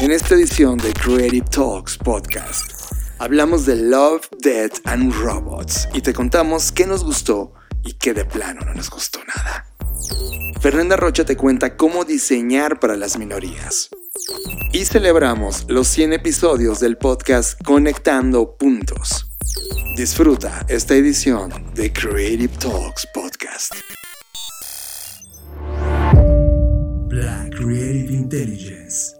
En esta edición de Creative Talks Podcast, hablamos de Love, Death and Robots y te contamos qué nos gustó y qué de plano no nos gustó nada. Fernanda Rocha te cuenta cómo diseñar para las minorías. Y celebramos los 100 episodios del podcast Conectando Puntos. Disfruta esta edición de Creative Talks Podcast. Black Creative Intelligence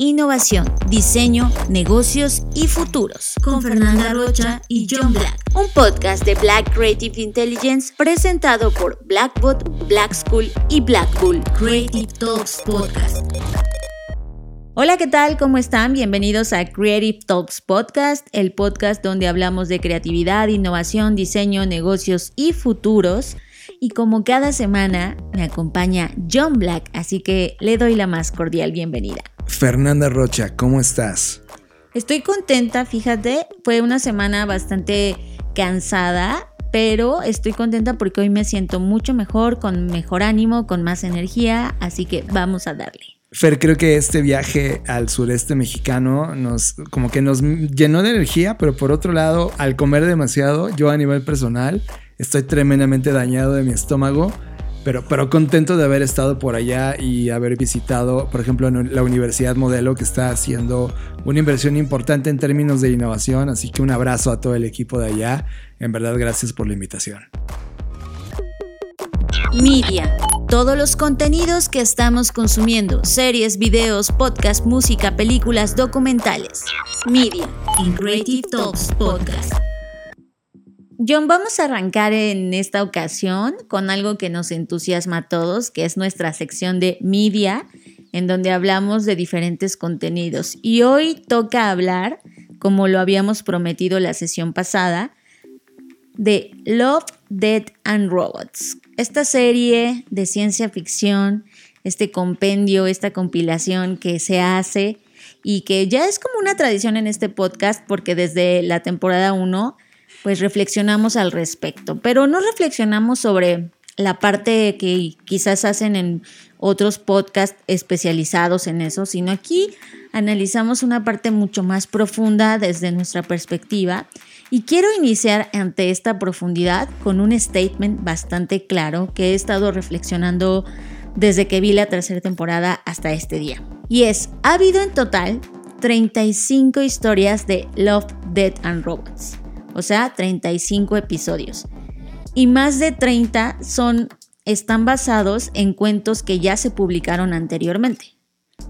innovación, diseño, negocios y futuros. Con Fernanda Rocha y John Black. Un podcast de Black Creative Intelligence presentado por Blackbot, Black School y Black Bull. Creative Talks Podcast. Hola, ¿qué tal? ¿Cómo están? Bienvenidos a Creative Talks Podcast, el podcast donde hablamos de creatividad, innovación, diseño, negocios y futuros. Y como cada semana me acompaña John Black, así que le doy la más cordial bienvenida. Fernanda Rocha, ¿cómo estás? Estoy contenta, fíjate, fue una semana bastante cansada, pero estoy contenta porque hoy me siento mucho mejor, con mejor ánimo, con más energía, así que vamos a darle. Fer, creo que este viaje al sureste mexicano nos como que nos llenó de energía, pero por otro lado, al comer demasiado, yo a nivel personal estoy tremendamente dañado de mi estómago pero, pero contento de haber estado por allá y haber visitado, por ejemplo, la Universidad Modelo, que está haciendo una inversión importante en términos de innovación. Así que un abrazo a todo el equipo de allá. En verdad, gracias por la invitación. Media. Todos los contenidos que estamos consumiendo, series, videos, podcast, música, películas, documentales. Media. In Creative Talks Podcast. John, vamos a arrancar en esta ocasión con algo que nos entusiasma a todos, que es nuestra sección de media, en donde hablamos de diferentes contenidos. Y hoy toca hablar, como lo habíamos prometido la sesión pasada, de Love, Dead and Robots. Esta serie de ciencia ficción, este compendio, esta compilación que se hace y que ya es como una tradición en este podcast porque desde la temporada 1 pues reflexionamos al respecto, pero no reflexionamos sobre la parte que quizás hacen en otros podcasts especializados en eso, sino aquí analizamos una parte mucho más profunda desde nuestra perspectiva y quiero iniciar ante esta profundidad con un statement bastante claro que he estado reflexionando desde que vi la tercera temporada hasta este día. Y es, ha habido en total 35 historias de Love, Dead and Robots o sea, 35 episodios. Y más de 30 son, están basados en cuentos que ya se publicaron anteriormente.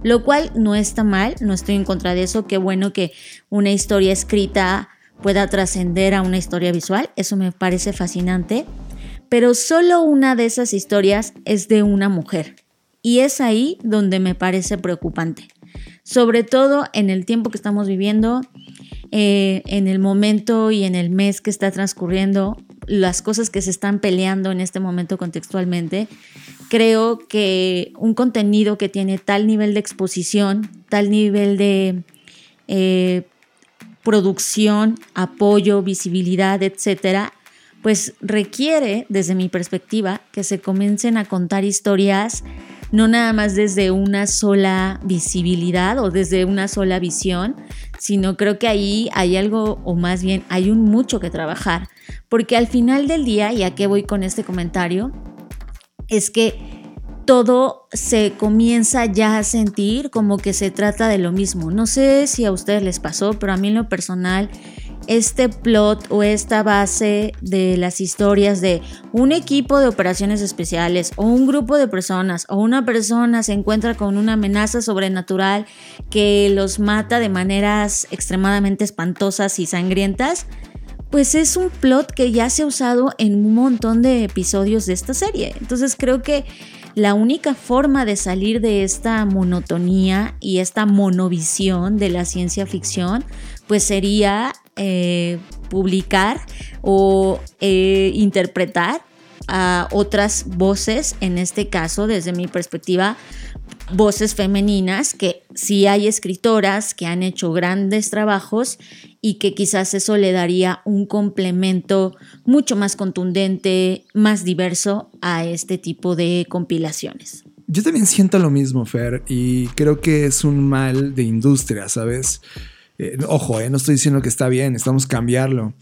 Lo cual no está mal, no estoy en contra de eso, qué bueno que una historia escrita pueda trascender a una historia visual, eso me parece fascinante, pero solo una de esas historias es de una mujer. Y es ahí donde me parece preocupante, sobre todo en el tiempo que estamos viviendo, eh, en el momento y en el mes que está transcurriendo, las cosas que se están peleando en este momento contextualmente, creo que un contenido que tiene tal nivel de exposición, tal nivel de eh, producción, apoyo, visibilidad, etcétera, pues requiere, desde mi perspectiva, que se comiencen a contar historias no nada más desde una sola visibilidad o desde una sola visión, sino creo que ahí hay algo, o más bien hay un mucho que trabajar, porque al final del día, y a qué voy con este comentario, es que todo se comienza ya a sentir como que se trata de lo mismo. No sé si a ustedes les pasó, pero a mí en lo personal este plot o esta base de las historias de un equipo de operaciones especiales o un grupo de personas o una persona se encuentra con una amenaza sobrenatural que los mata de maneras extremadamente espantosas y sangrientas, pues es un plot que ya se ha usado en un montón de episodios de esta serie. Entonces creo que la única forma de salir de esta monotonía y esta monovisión de la ciencia ficción, pues sería eh, publicar o eh, interpretar a otras voces, en este caso, desde mi perspectiva, voces femeninas, que sí hay escritoras que han hecho grandes trabajos y que quizás eso le daría un complemento mucho más contundente, más diverso a este tipo de compilaciones. Yo también siento lo mismo, Fer, y creo que es un mal de industria, ¿sabes? Eh, ojo, eh, no estoy diciendo que está bien, estamos cambiarlo.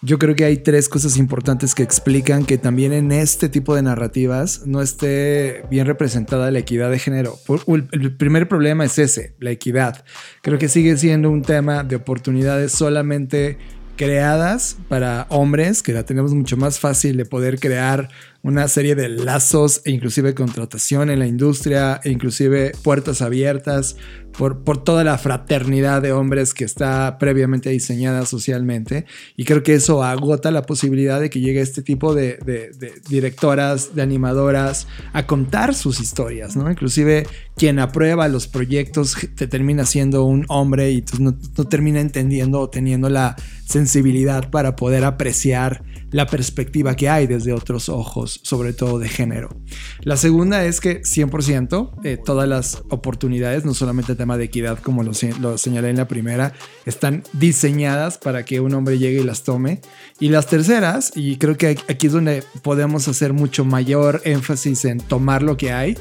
Yo creo que hay tres cosas importantes que explican que también en este tipo de narrativas no esté bien representada la equidad de género. El primer problema es ese, la equidad. Creo que sigue siendo un tema de oportunidades solamente creadas para hombres, que la tenemos mucho más fácil de poder crear una serie de lazos e inclusive contratación en la industria e inclusive puertas abiertas por, por toda la fraternidad de hombres que está previamente diseñada socialmente y creo que eso agota la posibilidad de que llegue este tipo de, directoras, de animadoras a contar sus historias, ¿no? Inclusive quien aprueba los proyectos te termina siendo un hombre y no, no termina entendiendo o teniendo la sensibilidad para poder apreciar la perspectiva que hay desde otros ojos, sobre todo de género. La segunda es que 100% eh, todas las oportunidades, no solamente el tema de equidad como lo, lo señalé en la primera, están diseñadas para que un hombre llegue y las tome. Y las terceras, y creo que aquí es donde podemos hacer mucho mayor énfasis en tomar lo que hay,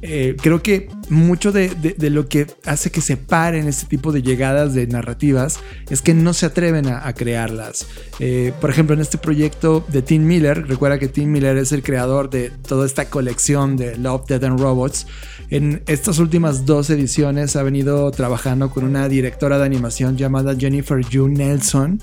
eh, creo que mucho de, lo que hace que se paren este tipo de llegadas de narrativas es que no se atreven a, crearlas. Eh, por ejemplo, en este proyecto de Tim Miller, recuerda que Tim Miller es el creador de toda esta colección de Love, Dead and Robots. En estas últimas dos ediciones ha venido trabajando con una directora de animación llamada Jennifer June Nelson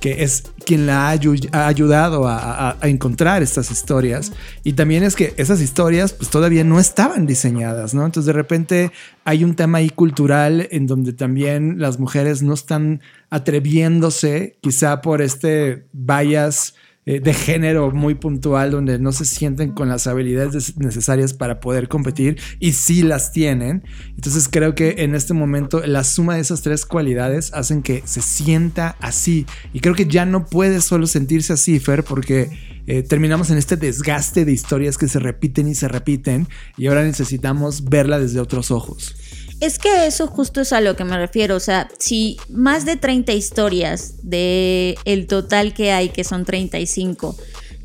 que es quien la ha, ayudado a, encontrar estas historias. Y también es que esas historias pues todavía no estaban diseñadas, ¿no? Entonces de repente hay un tema ahí cultural en donde también las mujeres no están atreviéndose, quizá por este bias eh, de género muy puntual donde no se sienten con las habilidades necesarias para poder competir y sí las tienen. Entonces creo que en este momento la suma de esas tres cualidades hacen que se sienta así. Y creo que ya no puede solo sentirse así, Fer, porque eh, terminamos en este desgaste de historias que se repiten y se repiten y ahora necesitamos verla desde otros ojos. Es que eso justo es a lo que me refiero. O sea, si más de 30 historias de el total que hay, que son 35,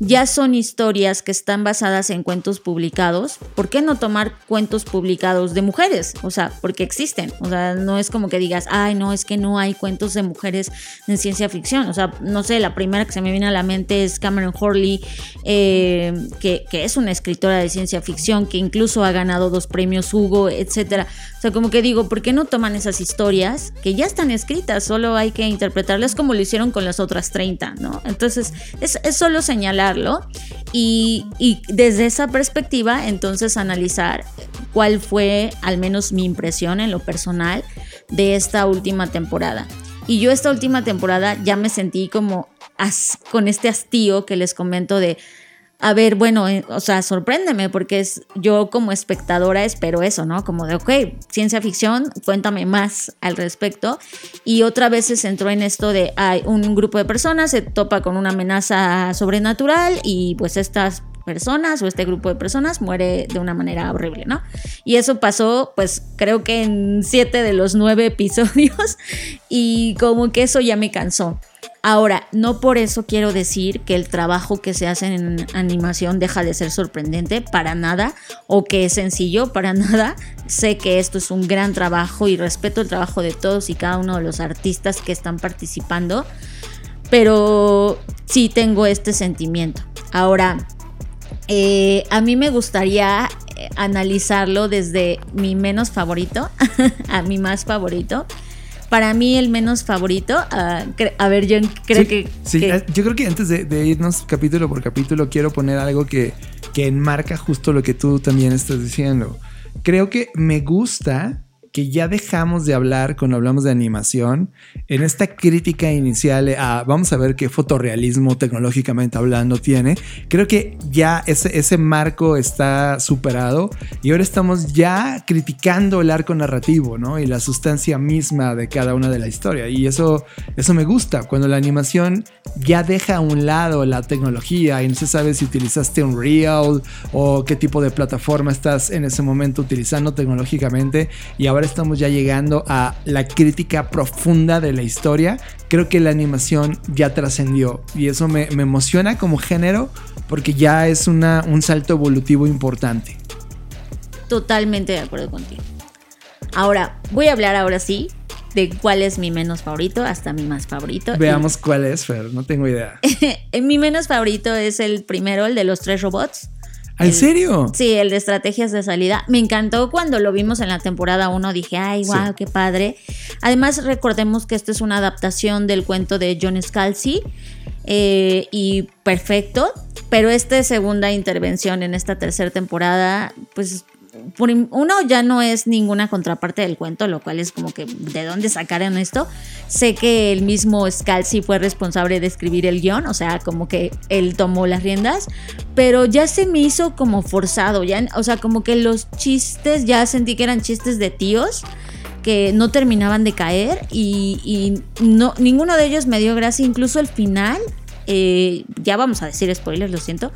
ya son historias que están basadas en cuentos publicados, ¿por qué no tomar cuentos publicados de mujeres? O sea, porque existen. O sea, no es como que digas, ay, no, es que no hay cuentos de mujeres en ciencia ficción. O sea, no sé, la primera que se me viene a la mente es Cameron Horley, eh, que, es una escritora de ciencia ficción, que incluso ha ganado dos premios Hugo, etcétera. O sea, como que digo, ¿por qué no toman esas historias que ya están escritas? Solo hay que interpretarlas como lo hicieron con las otras 30, ¿no? Entonces, es, es solo señalar y, desde esa perspectiva entonces analizar cuál fue al menos mi impresión en lo personal de esta última temporada. Y yo esta última temporada ya me sentí como con este hastío que les comento de a ver, bueno, eh, o sea, sorpréndeme porque es, yo como espectadora espero eso, ¿no? Como de, ok, ciencia ficción, cuéntame más al respecto. Y otra vez se centró en esto de, hay un grupo de personas se topa con una amenaza sobrenatural y pues estas personas o este grupo de personas muere de una manera horrible, ¿no? Y eso pasó, pues creo que en siete de los nueve episodios y como que eso ya me cansó. Ahora, no por eso quiero decir que el trabajo que se hace en animación deja de ser sorprendente, para nada, o que es sencillo, para nada. Sé que esto es un gran trabajo y respeto el trabajo de todos y cada uno de los artistas que están participando, pero sí tengo este sentimiento. Ahora, eh, a mí me gustaría eh, analizarlo desde mi menos favorito a mi más favorito para mí el menos favorito. Ah, a ver, yo creo que, sí, eh, yo creo que antes de, irnos capítulo por capítulo, quiero poner algo que, que enmarca justo lo que tú también estás diciendo. Creo que me gusta que ya dejamos de hablar cuando hablamos de animación, en esta crítica inicial a vamos a ver qué fotorrealismo tecnológicamente hablando tiene, creo que ya ese, ese marco está superado y ahora estamos ya criticando el arco narrativo, ¿no? Y la sustancia misma de cada una de la historia. Y eso, eso me gusta, cuando la animación ya deja a un lado la tecnología y no se sabe si utilizaste un Real o qué tipo de plataforma estás en ese momento utilizando tecnológicamente y ahora estamos ya llegando a la crítica profunda de la historia, creo que la animación ya trascendió y eso me, emociona como género porque ya es una, un salto evolutivo importante. Totalmente de acuerdo contigo. Ahora, voy a hablar ahora sí de cuál es mi menos favorito hasta mi más favorito. Veamos cuál es, Fer, no tengo idea. mi menos favorito es el primero, el de los tres robots. ¿En serio? Sí, el de estrategias de salida. Me encantó cuando lo vimos en la temporada 1. Dije, ay, wow, qué padre. Además, recordemos que esta es una adaptación del cuento de John Scalzi. Eh, y perfecto. Pero esta segunda intervención en esta tercera temporada, pues uno ya no es ninguna contraparte del cuento, lo cual es como que de dónde sacaron esto. Sé que el mismo Scalzi fue responsable de escribir el guion, o sea, como que él tomó las riendas, pero ya se me hizo como forzado, ya, o sea, como que los chistes ya sentí que eran chistes de tíos que no terminaban de caer y, y no, ninguno de ellos me dio gracia, incluso el final eh, ya vamos a decir spoilers, lo siento,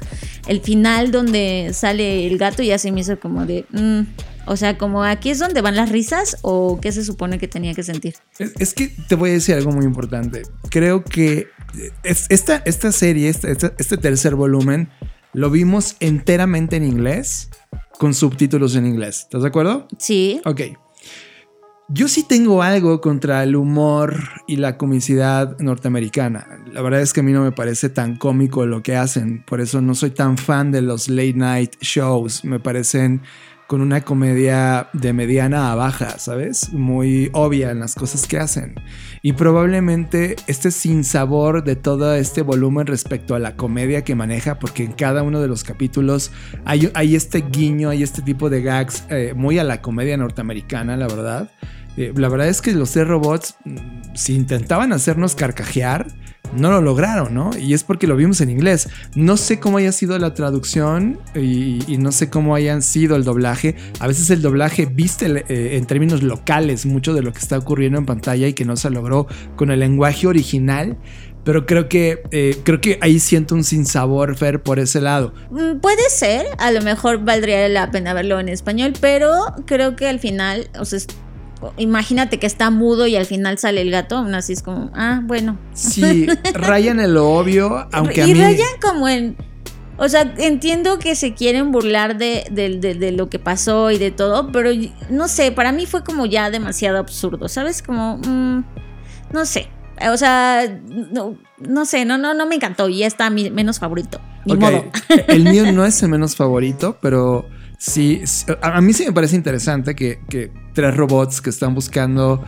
el final donde sale el gato ya se me hizo como de... Mm, o sea, como aquí es donde van las risas o qué se supone que tenía que sentir. Es, que te voy a decir algo muy importante. Creo que esta, esta serie, este, este tercer volumen, lo vimos enteramente en inglés con subtítulos en inglés. ¿Estás de acuerdo? Sí. Ok. Yo sí tengo algo contra el humor y la comicidad norteamericana. La verdad es que a mí no me parece tan cómico lo que hacen. Por eso no soy tan fan de los late night shows. Me parecen con una comedia de mediana a baja, ¿sabes? Muy obvia en las cosas que hacen. Y probablemente este sabor de todo este volumen respecto a la comedia que maneja, porque en cada uno de los capítulos hay, este guiño, hay este tipo de gags eh, muy a la comedia norteamericana, la verdad. Eh, la verdad es que los C-Robots, mm, si intentaban hacernos carcajear, no lo lograron, ¿no? Y es porque lo vimos en inglés. No sé cómo haya sido la traducción y, no sé cómo hayan sido el doblaje. A veces el doblaje viste eh, en términos locales mucho de lo que está ocurriendo en pantalla y que no se logró con el lenguaje original. Pero creo que, eh, creo que ahí siento un sinsabor, Fer, por ese lado. Mm, puede ser, a lo mejor valdría la pena verlo en español, pero creo que al final, o sea, imagínate que está mudo y al final sale el gato, aún así es como, ah, bueno. Sí, rayan el obvio, aunque a mí... Y rayan como en... O sea, entiendo que se quieren burlar de, de, lo que pasó y de todo, pero no sé, para mí fue como ya demasiado absurdo, ¿sabes? Como, mm, no sé. O sea, no, no, sé, no, no, no me encantó y ya está mi menos favorito. Ni modo. El mío no es el menos favorito, pero sí, a mí sí me parece interesante que, tres robots que están buscando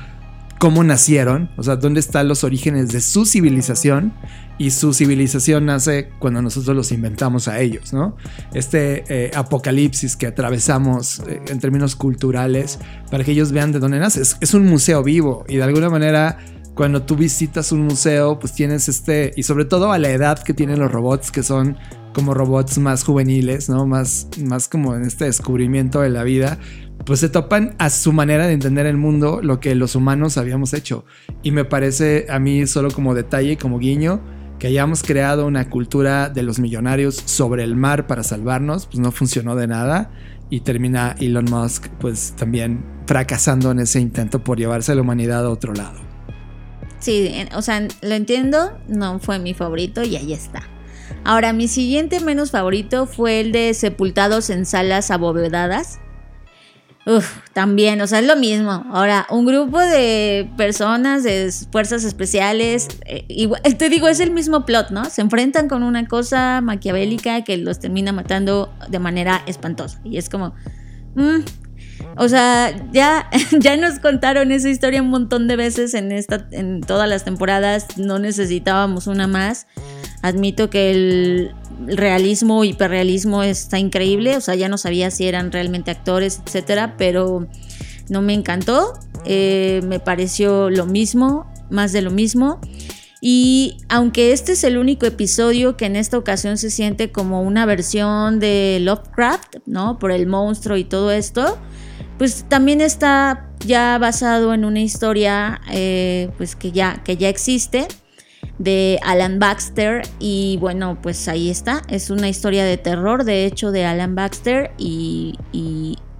cómo nacieron, o sea, dónde están los orígenes de su civilización y su civilización nace cuando nosotros los inventamos a ellos, ¿no? Este eh, apocalipsis que atravesamos eh, en términos culturales para que ellos vean de dónde nace. Es, un museo vivo y de alguna manera cuando tú visitas un museo pues tienes este, y sobre todo a la edad que tienen los robots que son como robots más juveniles, ¿no? Más, más como en este descubrimiento de la vida, pues se topan a su manera de entender el mundo lo que los humanos habíamos hecho. Y me parece a mí solo como detalle, como guiño, que hayamos creado una cultura de los millonarios sobre el mar para salvarnos, pues no funcionó de nada. Y termina Elon Musk pues también fracasando en ese intento por llevarse a la humanidad a otro lado. Sí, o sea, lo entiendo, no fue mi favorito y ahí está. Ahora, mi siguiente menos favorito fue el de Sepultados en salas abovedadas. Uf, también, o sea, es lo mismo. Ahora, un grupo de personas de fuerzas especiales, eh, te digo, es el mismo plot, ¿no? Se enfrentan con una cosa maquiavélica que los termina matando de manera espantosa. Y es como, mm, o sea, ya, ya nos contaron esa historia un montón de veces en, esta, en todas las temporadas, no necesitábamos una más. Admito que el realismo, hiperrealismo está increíble, o sea, ya no sabía si eran realmente actores, etcétera, pero no me encantó, eh, me pareció lo mismo, más de lo mismo. Y aunque este es el único episodio que en esta ocasión se siente como una versión de Lovecraft, ¿no? Por el monstruo y todo esto, pues también está ya basado en una historia eh, pues que ya, que ya existe de Alan Baxter y bueno pues ahí está es una historia de terror de hecho de Alan Baxter y,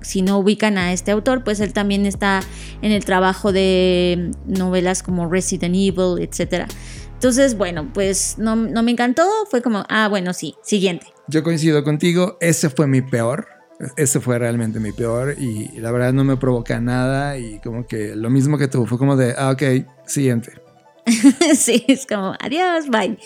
si no ubican a este autor, pues él también está en el trabajo de novelas como Resident Evil, etc. Entonces, bueno, pues no, no me encantó, fue como, ah, bueno, sí, siguiente. Yo coincido contigo, ese fue mi peor. Ese fue realmente mi peor y la verdad no me provoca nada y como que lo mismo que tú, fue como de, ah, ok, siguiente. sí, es como, adiós, bye.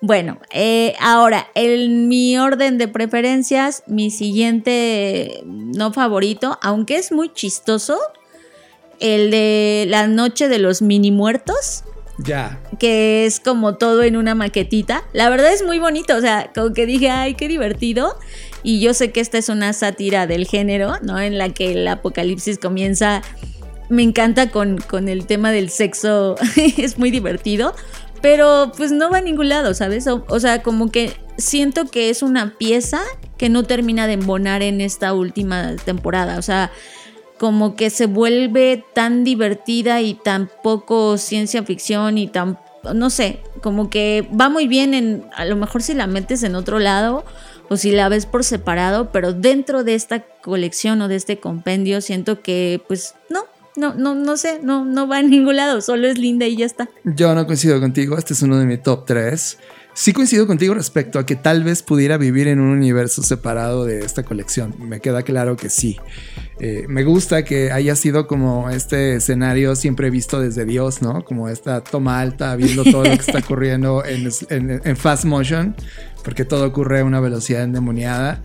Bueno, eh, ahora, en mi orden de preferencias, mi siguiente no favorito, aunque es muy chistoso, el de la noche de los mini muertos. Ya. Que es como todo en una maquetita. La verdad es muy bonito, o sea, como que dije, ay, qué divertido. Y yo sé que esta es una sátira del género, ¿no? En la que el apocalipsis comienza me encanta con, el tema del sexo, es muy divertido, pero pues no va a ningún lado, ¿sabes? O, sea, como que siento que es una pieza que no termina de embonar en esta última temporada, o sea, como que se vuelve tan divertida y tan poco ciencia ficción y tan, no sé, como que va muy bien en, a lo mejor si la metes en otro lado o si la ves por separado, pero dentro de esta colección o de este compendio siento que pues no, no, no, no sé, no, no va a ningún lado, solo es linda y ya está. Yo no coincido contigo, este es uno de mis top 3. Sí coincido contigo respecto a que tal vez pudiera vivir en un universo separado de esta colección. Me queda claro que sí. Eh, me gusta que haya sido como este escenario siempre visto desde Dios, ¿no? Como esta toma alta, viendo todo lo que está ocurriendo en, en fast motion, porque todo ocurre a una velocidad endemoniada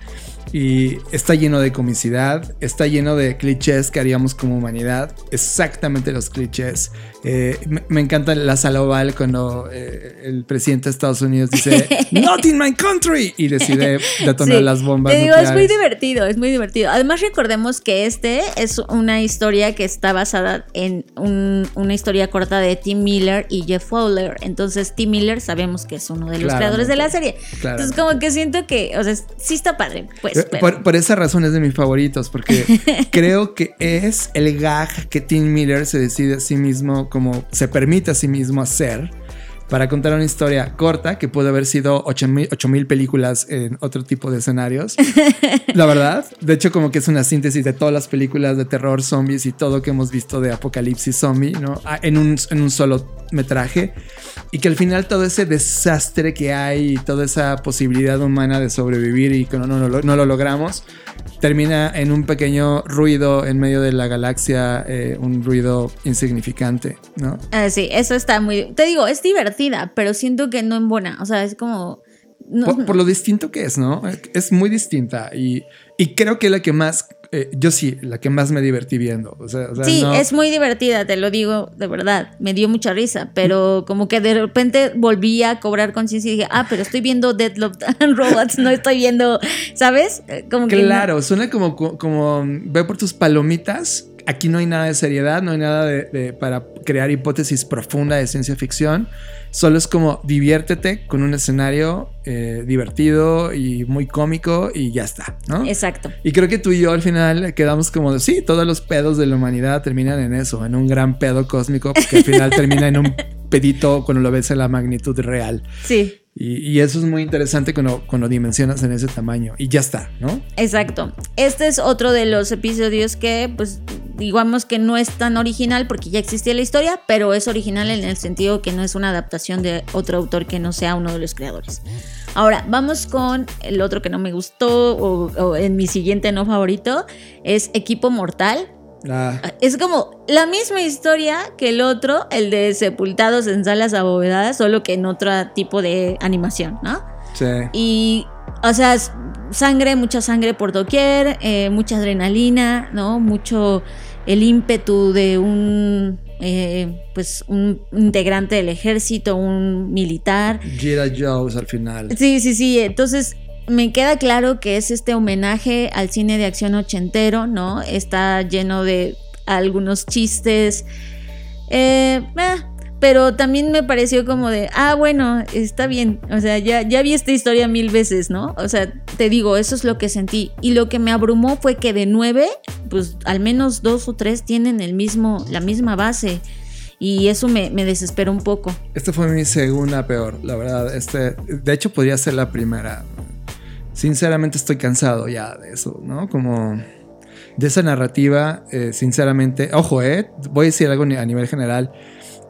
y está lleno de comicidad, está lleno de clichés que haríamos como humanidad, exactamente los clichés. Eh, me, encanta la sala oval cuando eh, el presidente de Estados Unidos dice Not in my country y decide detonar las bombas. Te digo, es muy divertido, es muy divertido. Además recordemos que este es una historia que está basada en una historia corta de Tim Miller y Jeff Fowler. Entonces Tim Miller sabemos que es uno de los creadores de la serie. Entonces como que siento que, o sea, sí está padre. Pues, eh, por, esa razón es de mis favoritos, porque creo que es el gag que Tim Miller se decide a sí mismo como se permite a sí mismo hacer para contar una historia corta que puede haber sido 8000 películas en otro tipo de escenarios. La verdad, de hecho como que es una síntesis de todas las películas de terror, zombies y todo que hemos visto de apocalipsis zombie, ¿no? Ah, en un, en un solo metraje. Y que al final todo ese desastre que hay y toda esa posibilidad humana de sobrevivir y que no, no, no lo logramos, termina en un pequeño ruido en medio de la galaxia, eh, un ruido insignificante, ¿no? Ah, sí, eso está muy... Te digo, es divertida, pero siento que no en buena, o sea, es como... por, lo distinto que es, ¿no? Es muy distinta y, y creo que la que más eh, yo sí, la que más me divertí viendo. sí, es muy divertida, te lo digo de verdad. Me dio mucha risa, pero como que de repente volví a cobrar conciencia y dije, ah, pero estoy viendo Deadlock and Robots, no estoy viendo, ¿sabes? Eh, como claro, suena como, como ve por tus palomitas. Aquí no hay nada de seriedad, no hay nada de, para crear hipótesis profunda de ciencia ficción. Solo es como diviértete con un escenario eh, divertido y muy cómico y ya está, ¿no? Exacto. Y creo que tú y yo al final quedamos como, sí, todos los pedos de la humanidad terminan en eso, en un gran pedo cósmico, porque al final termina en un pedito cuando lo ves en la magnitud real. Sí. Y, eso es muy interesante cuando, dimensionas en ese tamaño. Y ya está, ¿no? Exacto. Este es otro de los episodios que, pues, digamos que no es tan original porque ya existía la historia, pero es original en el sentido que no es una adaptación de otro autor que no sea uno de los creadores. Ahora, vamos con el otro que no me gustó o, en mi siguiente no favorito, es Equipo Mortal. Ah. Es como la misma historia que el otro, el de sepultados en salas abovedadas, solo que en otro tipo de animación, ¿no? Sí. Y, o sea, sangre, mucha sangre por doquier, eh, mucha adrenalina, ¿no? Mucho el ímpetu de un eh, pues un integrante del ejército, un militar. Gira Jones al final. Sí, sí, sí. Entonces me queda claro que es este homenaje al cine de acción ochentero, ¿no? Está lleno de algunos chistes. Eh, eh, pero también me pareció como de, ah, bueno, está bien, o sea, ya, ya vi esta historia mil veces, ¿no? O sea, te digo, eso es lo que sentí. Y lo que me abrumó fue que de nueve, pues al menos dos o tres tienen el mismo, la misma base. Y eso me, me desesperó un poco. Esta fue mi segunda peor, la verdad. Este, de hecho, podría ser la primera. Sinceramente estoy cansado ya de eso, ¿no? Como de esa narrativa, eh, sinceramente, ojo, eh, voy a decir algo a nivel general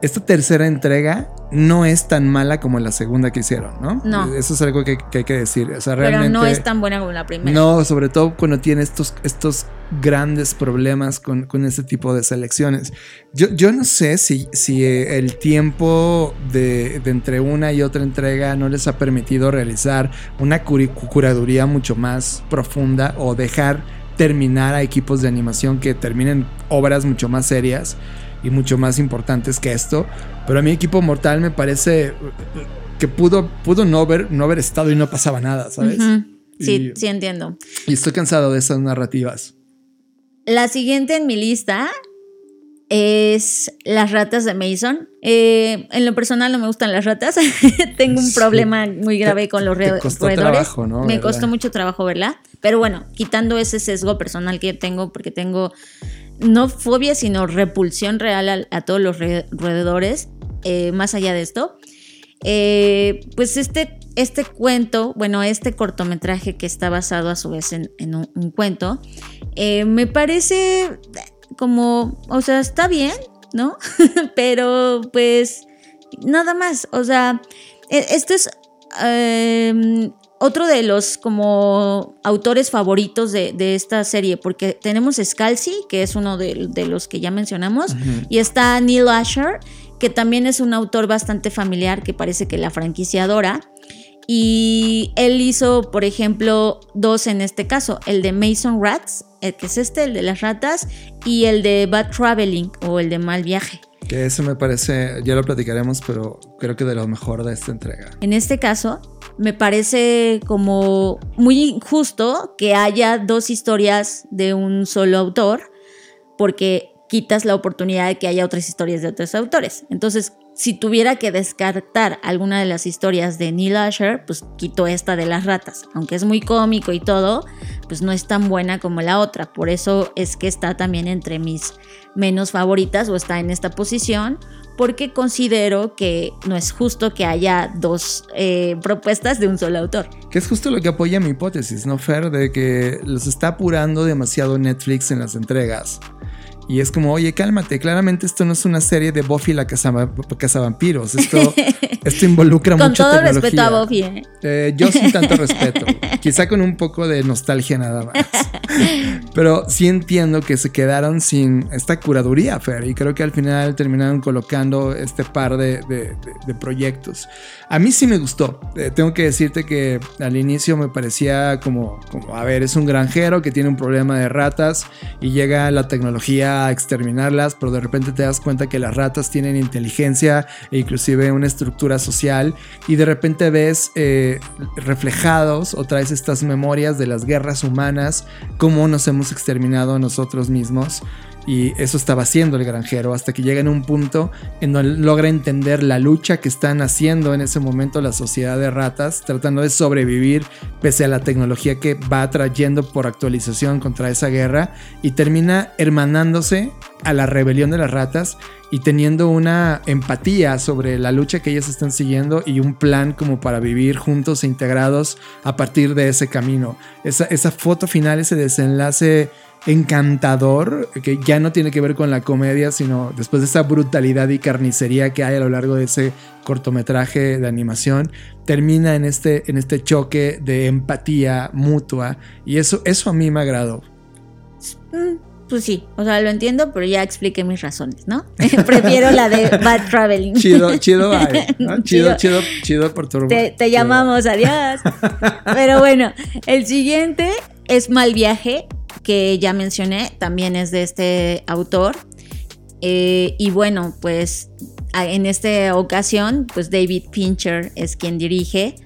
esta tercera entrega no es tan mala como la segunda que hicieron, ¿no? No. Eso es algo que, hay que decir. O sea, Pero no es tan buena como la primera. No, sobre todo cuando tiene estos, estos grandes problemas con, con este tipo de selecciones. Yo, yo no sé si, si el tiempo de, entre una y otra entrega no les ha permitido realizar una curaduría mucho más profunda o dejar terminar a equipos de animación que terminen obras mucho más serias y mucho más importantes que esto. Pero a mi equipo mortal me parece que pudo, pudo no, haber, no haber estado y no pasaba nada, ¿sabes? Sí, sí entiendo. Y estoy cansado de esas narrativas. La siguiente en mi lista es las ratas de Mason. Eh, en lo personal no me gustan las ratas. Tengo un problema muy grave con los roedores. Me costó mucho trabajo verla. Pero bueno, quitando ese sesgo personal que tengo, porque tengo no fobia, sino repulsión real a, todos los roedores, eh, más allá de esto. Eh, pues este, este cuento, bueno, este cortometraje que está basado a su vez en, un, cuento, me parece como, o sea, está bien, ¿no? Pero pues nada más, o sea, e, esto es otro de los como autores favoritos de, esta serie, porque tenemos Scalzi, que es uno de, los que ya mencionamos, y está Neil Asher, que también es un autor bastante familiar, que parece que la franquicia adora. Y él hizo, por ejemplo, dos en este caso, el de Mason Rats, el que es este, el de las ratas, y el de Bad Traveling o el de Mal Viaje. Que eso me parece, ya lo platicaremos, pero creo que de lo mejor de esta entrega. En este caso, me parece como muy injusto que haya dos historias de un solo autor, porque quitas la oportunidad de que haya otras historias de otros autores. Entonces, si tuviera que descartar alguna de las historias de Neil Asher, pues quito esta de las ratas. Aunque es muy cómico y todo, pues no es tan buena como la otra. Por eso es que está también entre mis menos favoritas o está en esta posición porque considero que no es justo que haya dos eh, propuestas de un solo autor. Que es justo lo que apoya mi hipótesis, ¿no, Fer? De que los está apurando demasiado Netflix en las entregas. Y es como, oye, cálmate, claramente esto no es una serie de Buffy la cazavampiros. Esto, esto involucra con mucho todo respeto a Buffy. ¿eh? ¿eh? yo sin tanto respeto. Quizá con un poco de nostalgia nada más. Pero sí entiendo que se quedaron sin esta curaduría, Fer. Y creo que al final terminaron colocando este par de, de, proyectos. A mí sí me gustó. Eh, tengo que decirte que al inicio me parecía como, como, a ver, es un granjero que tiene un problema de ratas y llega la tecnología exterminarlas, pero de repente te das cuenta que las ratas tienen inteligencia e inclusive una estructura social y de repente ves eh, reflejados o traes estas memorias de las guerras humanas, cómo nos hemos exterminado a nosotros mismos y eso estaba haciendo el granjero hasta que llega en un punto en donde logra entender la lucha que están haciendo en ese momento la sociedad de ratas, tratando de sobrevivir pese a la tecnología que va trayendo por actualización contra esa guerra y termina hermanándose a la rebelión de las ratas y teniendo una empatía sobre la lucha que ellas están siguiendo y un plan como para vivir juntos e integrados a partir de ese camino. Esa, esa foto final, ese desenlace encantador, que ya no tiene que ver con la comedia, sino después de esa brutalidad y carnicería que hay a lo largo de ese cortometraje de animación, termina en este, en este choque de empatía mutua y eso, eso a mí me agradó. Mm, pues sí, o sea, lo entiendo, pero ya expliqué mis razones, ¿no? Prefiero la de Bad Traveling. Chido, chido, chido, chido, chido, por tu Te, te llamamos, adiós. Pero bueno, el siguiente es Mal Viaje que ya mencioné, también es de este autor. Eh, y bueno, pues en esta ocasión, pues David Fincher es quien dirige,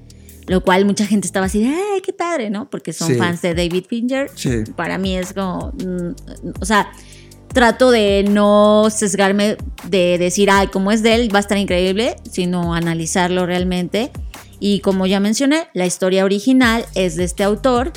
lo cual mucha gente estaba así, ¡ay, qué padre! ¿no? Porque son fans de David Fincher. Para mí es como, mm, o sea, trato de no sesgarme de decir, ay, como es de él, va a estar increíble, sino analizarlo realmente. Y como ya mencioné, la historia original es de este autor,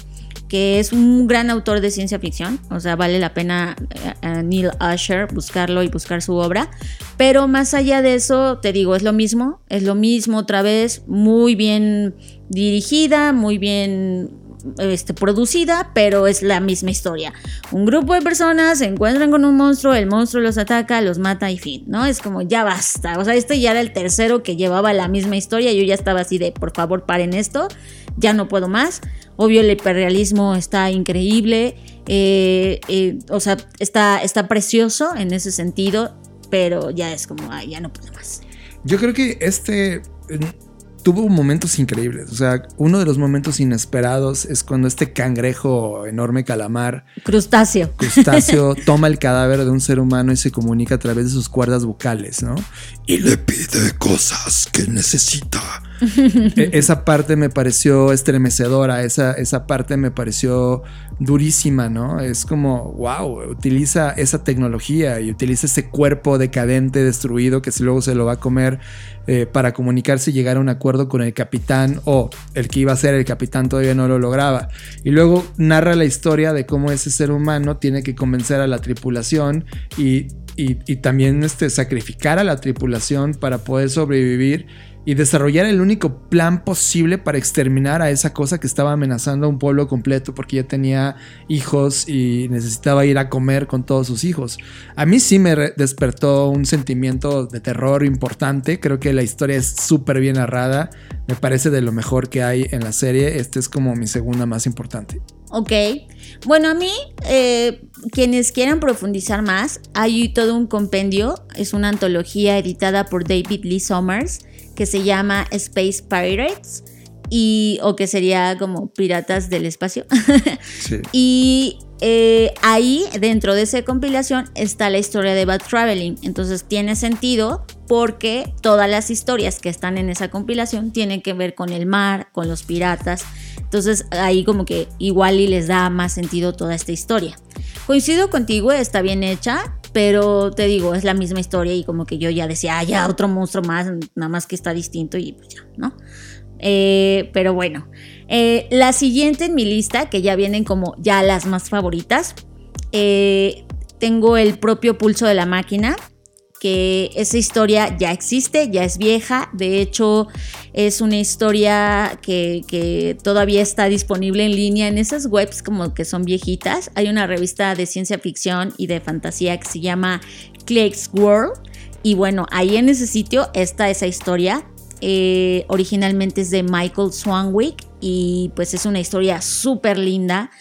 que es un gran autor de ciencia ficción, o sea, vale la pena eh, Neil Usher buscarlo y buscar su obra, pero más allá de eso, te digo, es lo mismo, es lo mismo otra vez, muy bien dirigida, muy bien este, producida, pero es la misma historia. Un grupo de personas se encuentran con un monstruo, el monstruo los ataca, los mata y fin, ¿no? Es como ya basta. O sea, este ya era el tercero que llevaba la misma historia. Yo ya estaba así de, por favor, paren esto, ya no puedo más. Obvio, el hiperrealismo está increíble, eh, eh, o sea, está, está precioso en ese sentido, pero ya es como, ya no puedo más. Yo creo que este tuvo momentos increíbles. O sea, uno de los momentos inesperados es cuando este cangrejo enorme calamar. Crustáceo. Crustáceo toma el cadáver de un ser humano y se comunica a través de sus cuerdas vocales, ¿no? Y le pide cosas que necesita. E, esa parte me pareció estremecedora, esa, esa parte me pareció durísima, ¿no? Es como, wow, utiliza esa tecnología y utiliza ese cuerpo decadente, destruido, que si luego se lo va a comer eh, para comunicarse y llegar a un acuerdo con el capitán o el que iba a ser el capitán todavía no lo lograba. Y luego narra la historia de cómo ese ser humano tiene que convencer a la tripulación y, también este, sacrificar a la tripulación para poder sobrevivir y desarrollar el único plan posible para exterminar a esa cosa que estaba amenazando a un pueblo completo porque ya tenía hijos y necesitaba ir a comer con todos sus hijos. A mí sí me despertó un sentimiento de terror importante, creo que la historia es súper bien narrada, me parece de lo mejor que hay en la serie, esta es como mi segunda más importante. Ok, bueno a mí, eh, quienes quieran profundizar más, hay todo un compendio, es una antología editada por David Lee Summers, que se llama Space Pirates y o que sería como piratas del espacio. Y eh, ahí, dentro de esa compilación, está la historia de Bad Traveling. Entonces tiene sentido porque todas las historias que están en esa compilación tienen que ver con el mar, con los piratas. Entonces ahí como que igual y les da más sentido toda esta historia. Coincido contigo, está bien hecha, pero te digo, es la misma historia y como que yo ya decía, ah, ya otro monstruo más, nada más que está distinto y pues ya, ¿no? Eh, pero bueno, eh, la siguiente en mi lista, que ya vienen como ya las más favoritas, eh, tengo el propio pulso de la máquina, que esa historia ya existe, ya es vieja, de hecho es una historia que, todavía está disponible en línea en esas webs como que son viejitas. Hay una revista de ciencia ficción y de fantasía que se llama Cleggs World y bueno, ahí en ese sitio está esa historia. Eh, originalmente es de Michael Swanwick y pues es una historia súper linda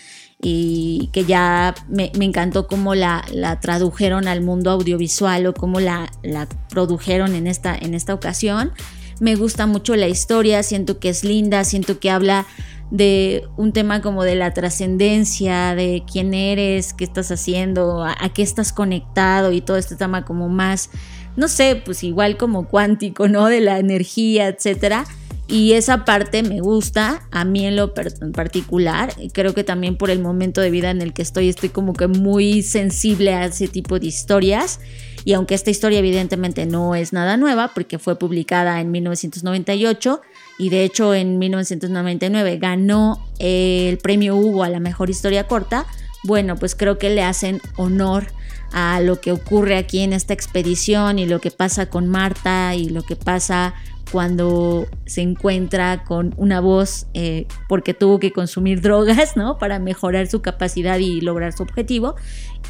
y que ya me, encantó cómo la, tradujeron al mundo audiovisual o cómo la, la produjeron en esta, en esta ocasión. Me gusta mucho la historia, siento que es linda, siento que habla de un tema como de la trascendencia, de quién eres, qué estás haciendo, a, qué estás conectado y todo este tema como más, no sé, pues igual como cuántico, ¿no? De la energía, etcétera. Y esa parte me gusta, a mí en lo particular, creo que también por el momento de vida en el que estoy, estoy como que muy sensible a ese tipo de historias. Y aunque esta historia evidentemente no es nada nueva, porque fue publicada en 1998 y de hecho en 1999 ganó el premio Hugo a la mejor historia corta, bueno, pues creo que le hacen honor a lo que ocurre aquí en esta expedición y lo que pasa con Marta y lo que pasa cuando se encuentra con una voz eh, porque tuvo que consumir drogas, ¿no? Para mejorar su capacidad y lograr su objetivo.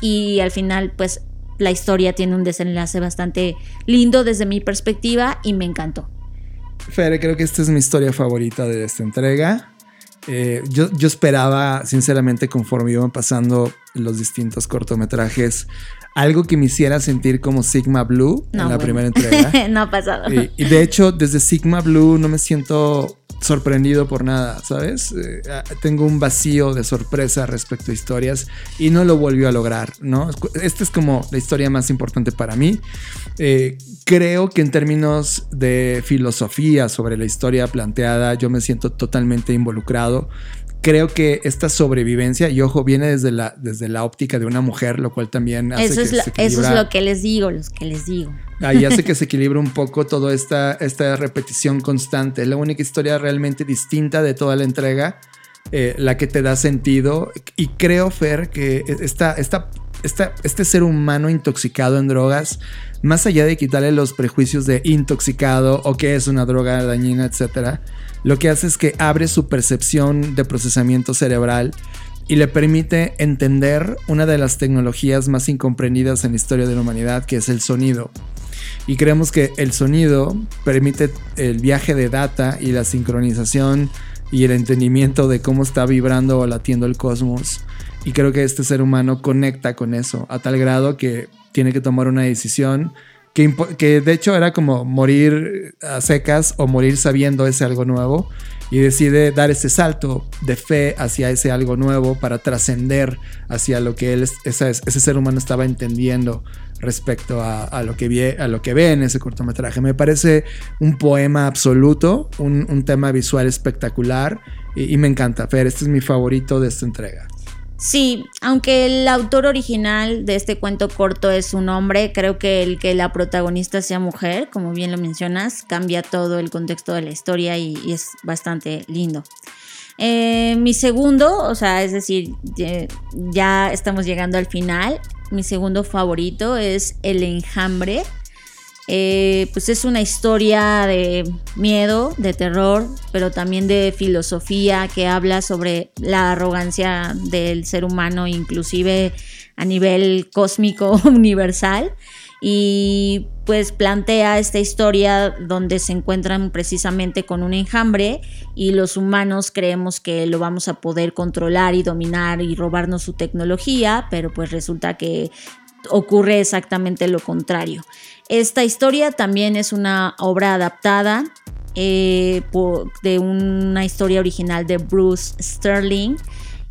Y al final, pues la historia tiene un desenlace bastante lindo desde mi perspectiva y me encantó. Fere, creo que esta es mi historia favorita de esta entrega. Eh, yo, yo, esperaba, sinceramente, conforme iban pasando los distintos cortometrajes, algo que me hiciera sentir como Sigma Blue en la primera entrega. no ha pasado. Y, de hecho, desde Sigma Blue no me siento sorprendido por nada, ¿sabes? Eh, tengo un vacío de sorpresa respecto a historias y no lo volvió a lograr, ¿no? Esta es como la historia más importante para mí. Eh, creo que en términos de filosofía sobre la historia planteada, yo me siento totalmente involucrado creo que esta sobrevivencia, y ojo, viene desde la, desde la óptica de una mujer, lo cual también hace eso que es, lo, se eso es lo que les digo, los que les digo. Ahí hace que se equilibre un poco toda esta, esta repetición constante. Es la única historia realmente distinta de toda la entrega, eh, la que te da sentido. Y creo, Fer, que esta, esta, esta, este ser humano intoxicado en drogas, más allá de quitarle los prejuicios de intoxicado o que es una droga dañina, etcétera, lo que hace es que abre su percepción de procesamiento cerebral y le permite entender una de las tecnologías más incomprendidas en la historia de la humanidad, que es el sonido. Y creemos que el sonido permite el viaje de data y la sincronización y el entendimiento de cómo está vibrando o latiendo el cosmos. Y creo que este ser humano conecta con eso a tal grado que tiene que tomar una decisión que, de hecho era como morir a secas o morir sabiendo ese algo nuevo y decide dar ese salto de fe hacia ese algo nuevo para trascender hacia lo que él, es- esa- ese ser humano estaba entendiendo respecto a, lo que vie- a lo que ve en ese cortometraje. Me parece un poema absoluto, un, un tema visual espectacular y, y me encanta. Fer, este es mi favorito de esta entrega. Sí, aunque el autor original de este cuento corto es un hombre, creo que el que la protagonista sea mujer, como bien lo mencionas, cambia todo el contexto de la historia y, es bastante lindo. Eh, mi segundo, o sea, es decir, ya estamos llegando al final. Mi segundo favorito es El Enjambre. Eh, pues es una historia de miedo, de terror, pero también de filosofía que habla sobre la arrogancia del ser humano, inclusive a nivel cósmico universal. Y pues plantea esta historia donde se encuentran precisamente con un enjambre y los humanos creemos que lo vamos a poder controlar y dominar y robarnos su tecnología, pero pues resulta que ocurre exactamente lo contrario. Esta historia también es una obra adaptada eh, de una historia original de Bruce Sterling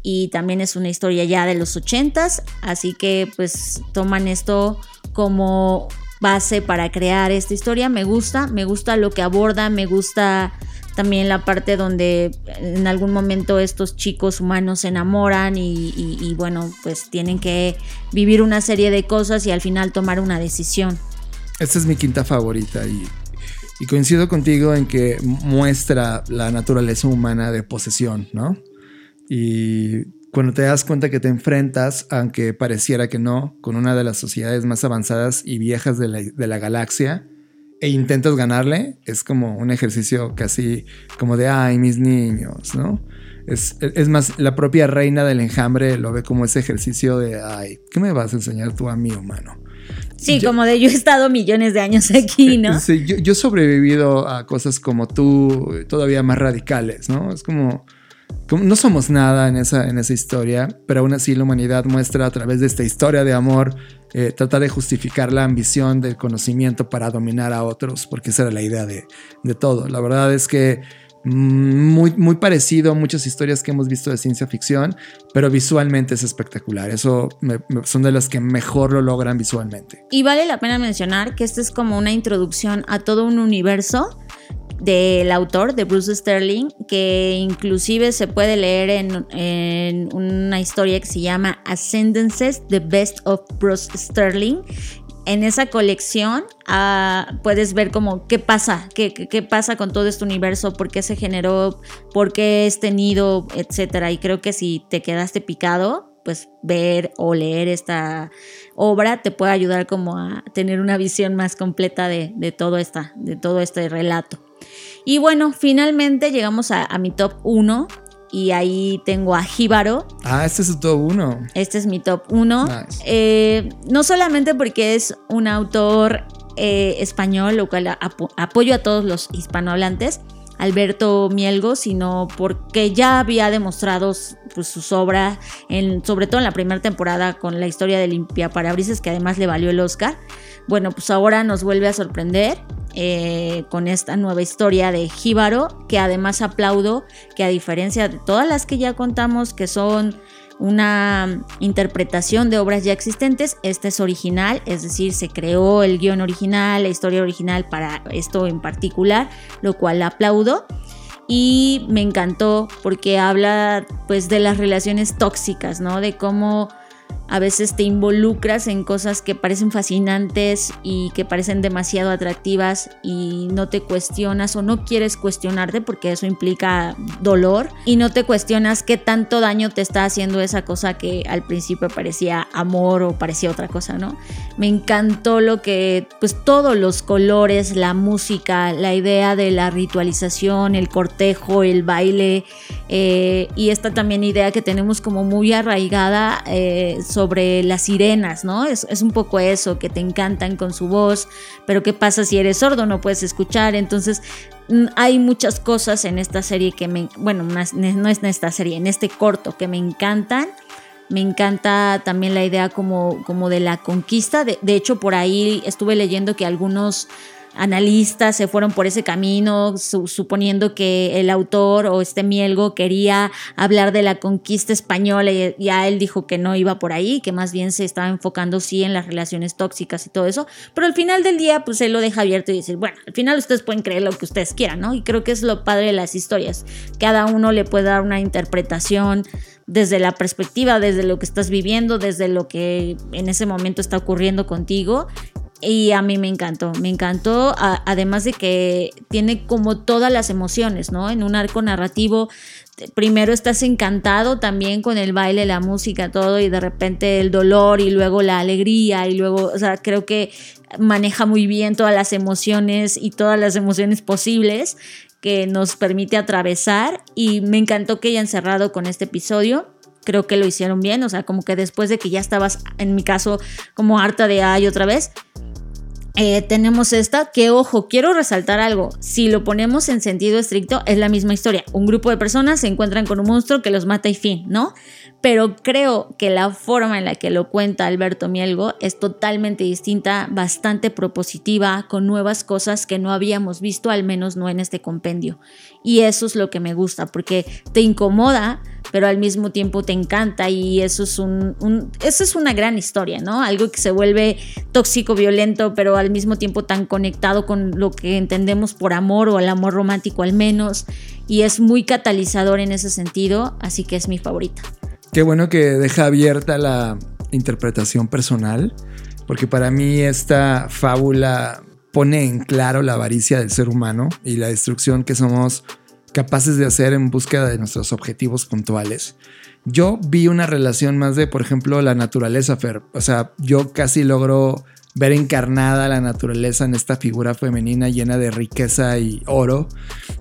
y también es una historia ya de los 80s, así que pues toman esto como base para crear esta historia. Me gusta, me gusta lo que aborda, me gusta también la parte donde en algún momento estos chicos humanos se enamoran y, bueno, pues tienen que vivir una serie de cosas y al final tomar una decisión. Esta es mi quinta favorita y, coincido contigo en que muestra la naturaleza humana de posesión, ¿no? Y cuando te das cuenta que te enfrentas, aunque pareciera que no, con una de las sociedades más avanzadas y viejas de la, de la galaxia e intentas ganarle, es como un ejercicio casi como de, ay, mis niños, ¿no? Es, es más, la propia reina del enjambre lo ve como ese ejercicio de, ay, ¿qué me vas a enseñar tú a mí, humano? Sí, Yo- como de yo he estado millones de años aquí, ¿no? Sí, yo, yo he sobrevivido a cosas como tú, todavía más radicales, ¿no? Es como, como no somos nada en esa, en esa historia, pero aún así la humanidad muestra a través de esta historia de amor, eh, trata de justificar la ambición del conocimiento para dominar a otros, porque esa era la idea de, de todo. La verdad es que muy, muy parecido a muchas historias que hemos visto de ciencia ficción, pero visualmente es espectacular. Eso son de las que mejor lo logran visualmente. Y vale la pena mencionar que esta es como una introducción a todo un universo del autor, de Bruce Sterling, que inclusive se puede leer en, en una historia que se llama Ascendances, The Best of Bruce Sterling. En esa colección ah, puedes ver como qué pasa, qué, qué- pasa con todo este universo, por qué se generó, por qué es tenido, etcétera. Y creo que si te quedaste picado, pues ver o leer esta obra te puede ayudar como a tener una visión más completa de, de todo, esta, de todo este relato. Y bueno, finalmente llegamos a, a mi top 1 y ahí tengo a Jíbaro. Ah, este es todo uno. Este es mi top 1. Nice. Eh, no solamente porque es un autor eh, español, lo cual apo- apoyo a todos los hispanohablantes, Alberto Mielgo, sino porque ya había demostrado pues, sus obras, en, sobre todo en la primera temporada con la historia de Limpia Parabrisas, que además le valió el Oscar. Bueno, pues ahora nos vuelve a sorprender eh, con esta nueva historia de Jíbaro, que además aplaudo que a diferencia de todas las que ya contamos, que son una interpretación de obras ya existentes. Esta es original, es decir, se creó el guion original, la historia original para esto en particular, lo cual aplaudo. y me encantó porque habla pues de las relaciones tóxicas, ¿no? De cómo a veces te involucras en cosas que parecen fascinantes y que parecen demasiado atractivas y no te cuestionas o no quieres cuestionarte porque eso implica dolor y no te cuestionas qué tanto daño te está haciendo esa cosa que al principio parecía amor o parecía otra cosa, ¿no? Me encantó lo que, pues todos los colores, la música, la idea de la ritualización, el cortejo, el baile eh, y esta también idea que tenemos como muy arraigada eh, las sirenas, ¿no? Es, un poco eso, que te encantan con su voz, pero ¿qué pasa si eres sordo? No puedes escuchar. Entonces, mm, hay muchas cosas en esta serie que me, bueno, no es en esta serie, en este corto que me encantan. Me encanta también la idea como, como de la conquista. de hecho, por ahí estuve leyendo que algunos analistas se fueron por ese camino, suponiendo que el autor o este Mielgo quería hablar de la conquista española y ya él dijo que no iba por ahí, que más bien se estaba enfocando sí en las relaciones tóxicas y todo eso, pero al final del día pues él lo deja abierto y dice, bueno, al final ustedes pueden creer lo que ustedes quieran, ¿no? Y creo que es lo padre de las historias, cada uno le puede dar una interpretación desde la perspectiva, desde lo que estás viviendo, desde lo que en ese momento está ocurriendo contigo y a mí me encantó, me encantó, además de que tiene como todas las emociones, ¿no? En un arco narrativo, primero estás encantado también con el baile, la música, todo, y de repente el dolor y luego la alegría y luego, o sea, creo que maneja muy bien todas las emociones y todas las emociones posibles que nos permite atravesar y me encantó que hayan cerrado con este episodio creo que lo hicieron bien, o sea, como que después de que ya estabas, en mi caso, como harta de ay otra vez, eh, tenemos esta, que ojo, quiero resaltar algo, si lo ponemos en sentido estricto, es la misma historia. Un grupo de personas se encuentran con un monstruo que los mata y fin, ¿no? Pero creo que la forma en la que lo cuenta Alberto Mielgo es totalmente distinta, bastante propositiva, con nuevas cosas que no habíamos visto, al menos no en este compendio. Y eso es lo que me gusta, porque te incomoda, pero al mismo tiempo te encanta y eso es, un, eso es una gran historia, ¿no? Algo que se vuelve tóxico, violento, pero al mismo tiempo tan conectado con lo que entendemos por amor o el amor romántico al menos. Y es muy catalizador en ese sentido, así que es mi favorita. Qué bueno que deja abierta la interpretación personal, porque para mí esta fábula pone en claro la avaricia del ser humano y la destrucción que somos capaces de hacer en búsqueda de nuestros objetivos puntuales. Yo vi una relación más de, por ejemplo, la naturaleza, Fer. O sea, yo casi logro ver encarnada la naturaleza en esta figura femenina llena de riqueza y oro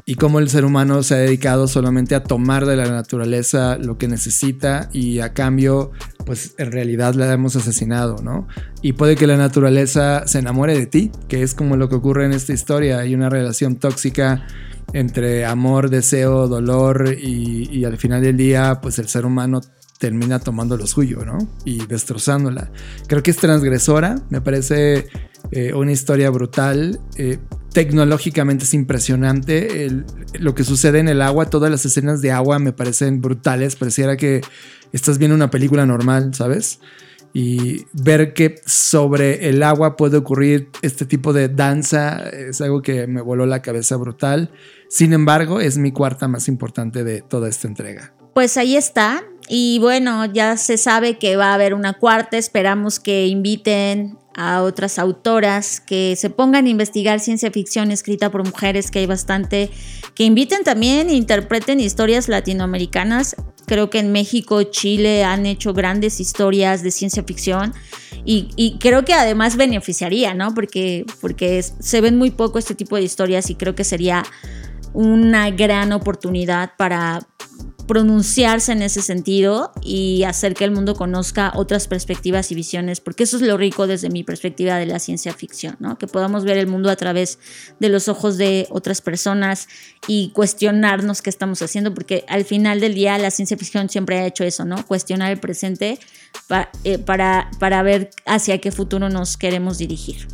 y cómo el ser humano se ha dedicado solamente a tomar de la naturaleza lo que necesita y a cambio pues en realidad la hemos asesinado, ¿no? Y puede que la naturaleza se enamore de ti, que es como lo que ocurre en esta historia, hay una relación tóxica entre amor, deseo, dolor y, al final del día pues el ser humano termina tomando lo suyo, ¿no? Y destrozándola. Creo que es transgresora, me parece eh, una historia brutal. Eh, tecnológicamente es impresionante. lo que sucede en el agua, todas las escenas de agua me parecen brutales. Pareciera que estás viendo una película normal, ¿sabes? Y ver que sobre el agua puede ocurrir este tipo de danza es algo que me voló la cabeza brutal. Sin embargo, es mi cuarta más importante de toda esta entrega. Pues ahí está. Y bueno, ya se sabe que va a haber una cuarta. Esperamos que inviten a otras autoras que se pongan a investigar ciencia ficción escrita por mujeres, que hay bastante, que inviten también e interpreten historias latinoamericanas. Creo que en México, Chile han hecho grandes historias de ciencia ficción y, creo que además beneficiaría, ¿no? Porque, porque se ven muy poco este tipo de historias y creo que sería una gran oportunidad para pronunciarse en ese sentido y hacer que el mundo conozca otras perspectivas y visiones, porque eso es lo rico desde mi perspectiva de la ciencia ficción, ¿no? Que podamos ver el mundo a través de los ojos de otras personas y cuestionarnos qué estamos haciendo, porque al final del día la ciencia ficción siempre ha hecho eso, ¿no? Cuestionar el presente para, eh, para, para ver hacia qué futuro nos queremos dirigir.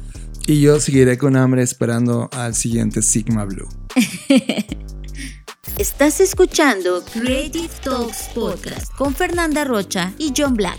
Y yo seguiré con hambre esperando al siguiente Sigma Blue. Estás escuchando Creative Talks Podcast con Fernanda Rocha y John Black.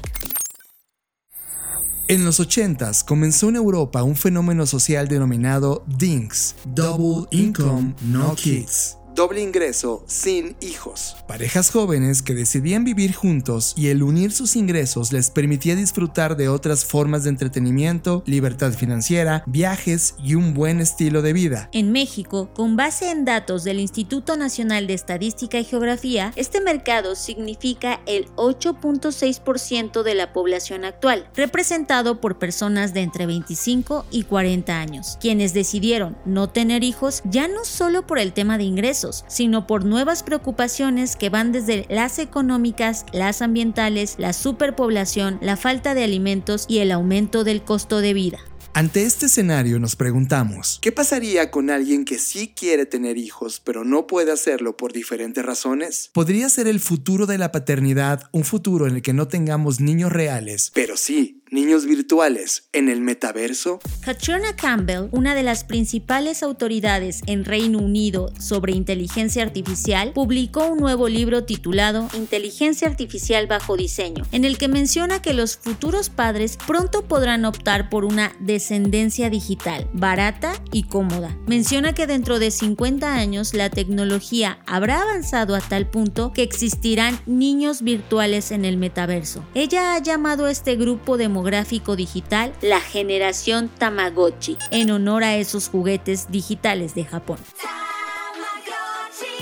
En los 80s comenzó en Europa un fenómeno social denominado DINKS, Double Income No Kids doble ingreso sin hijos. Parejas jóvenes que decidían vivir juntos y el unir sus ingresos les permitía disfrutar de otras formas de entretenimiento, libertad financiera, viajes y un buen estilo de vida. En México, con base en datos del Instituto Nacional de Estadística y Geografía, este mercado significa el 8.6% de la población actual, representado por personas de entre 25 y 40 años, quienes decidieron no tener hijos ya no solo por el tema de ingresos, sino por nuevas preocupaciones que van desde las económicas, las ambientales, la superpoblación, la falta de alimentos y el aumento del costo de vida. Ante este escenario nos preguntamos, ¿qué pasaría con alguien que sí quiere tener hijos pero no puede hacerlo por diferentes razones? ¿Podría ser el futuro de la paternidad un futuro en el que no tengamos niños reales, pero sí niños virtuales en el metaverso? Katrina Campbell, una de las principales autoridades en Reino Unido sobre inteligencia artificial, publicó un nuevo libro titulado Inteligencia Artificial bajo diseño, en el que menciona que los futuros padres pronto podrán optar por una descendencia digital, barata y cómoda. Menciona que dentro de 50 años la tecnología habrá avanzado a tal punto que existirán niños virtuales en el metaverso. Ella ha llamado a este grupo de demográfico digital la generación Tamagotchi, en honor a esos juguetes digitales de Japón.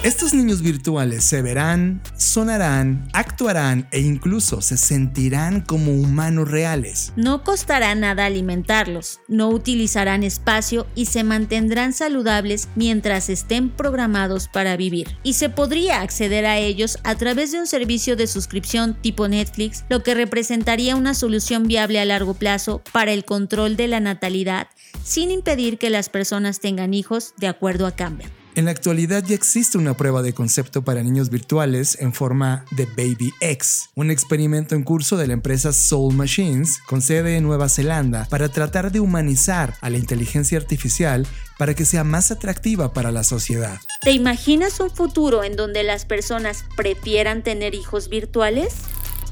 Estos niños virtuales se verán, sonarán, actuarán e incluso se sentirán como humanos reales. No costará nada alimentarlos, no utilizarán espacio y se mantendrán saludables mientras estén programados para vivir. Y se podría acceder a ellos a través de un servicio de suscripción tipo Netflix, lo que representaría una solución viable a largo plazo para el control de la natalidad sin impedir que las personas tengan hijos de acuerdo a cambio. En la actualidad ya existe una prueba de concepto para niños virtuales en forma de Baby X, un experimento en curso de la empresa Soul Machines con sede en Nueva Zelanda para tratar de humanizar a la inteligencia artificial para que sea más atractiva para la sociedad. ¿Te imaginas un futuro en donde las personas prefieran tener hijos virtuales?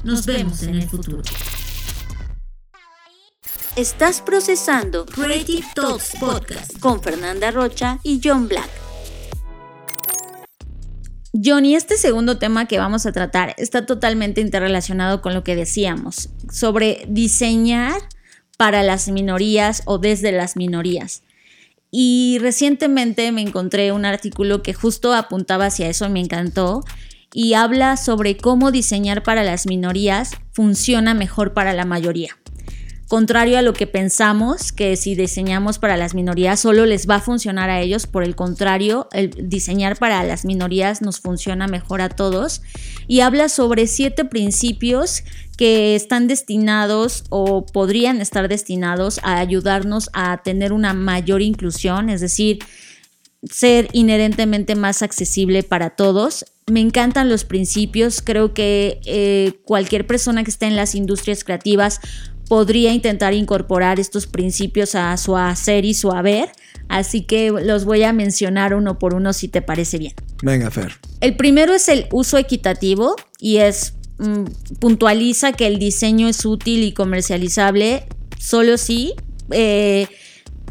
Nos vemos en el futuro. Estás procesando Creative Talks Podcast con Fernanda Rocha y John Black. Johnny, este segundo tema que vamos a tratar está totalmente interrelacionado con lo que decíamos sobre diseñar para las minorías o desde las minorías. Y recientemente me encontré un artículo que justo apuntaba hacia eso me encantó y habla sobre cómo diseñar para las minorías funciona mejor para la mayoría contrario a lo que pensamos, que si diseñamos para las minorías solo les va a funcionar a ellos, por el contrario, el diseñar para las minorías nos funciona mejor a todos. Y habla sobre siete principios que están destinados o podrían estar destinados a ayudarnos a tener una mayor inclusión, es decir, ser inherentemente más accesible para todos. Me encantan los principios, creo que eh, cualquier persona que esté en las industrias creativas podría intentar incorporar estos principios a su hacer y su haber. Así que los voy a mencionar uno por uno si te parece bien. Venga, Fer. El primero es el uso equitativo y es mm, puntualiza que el diseño es útil y comercializable solo si eh,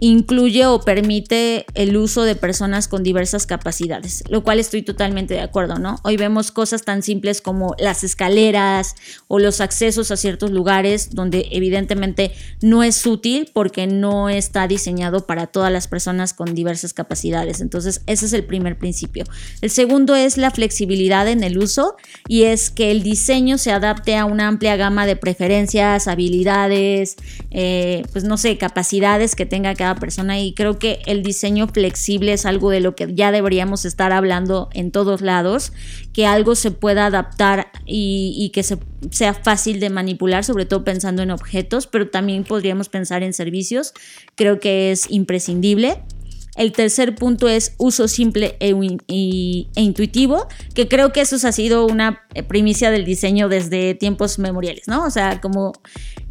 incluye o permite el uso de personas con diversas capacidades, lo cual estoy totalmente de acuerdo, ¿no? Hoy vemos cosas tan simples como las escaleras o los accesos a ciertos lugares donde evidentemente no es útil porque no está diseñado para todas las personas con diversas capacidades. Entonces, ese es el primer principio. El segundo es la flexibilidad en el uso y es que el diseño se adapte a una amplia gama de preferencias, habilidades, eh, pues no sé, capacidades que tenga cada persona y creo que el diseño flexible es algo de lo que ya deberíamos estar hablando en todos lados, que algo se pueda adaptar y, que sea fácil de manipular, sobre todo pensando en objetos, pero también podríamos pensar en servicios, creo que es imprescindible. El tercer punto es uso simple e, e, intuitivo, que creo que eso ha sido una primicia del diseño desde tiempos memoriales, ¿no? O sea, como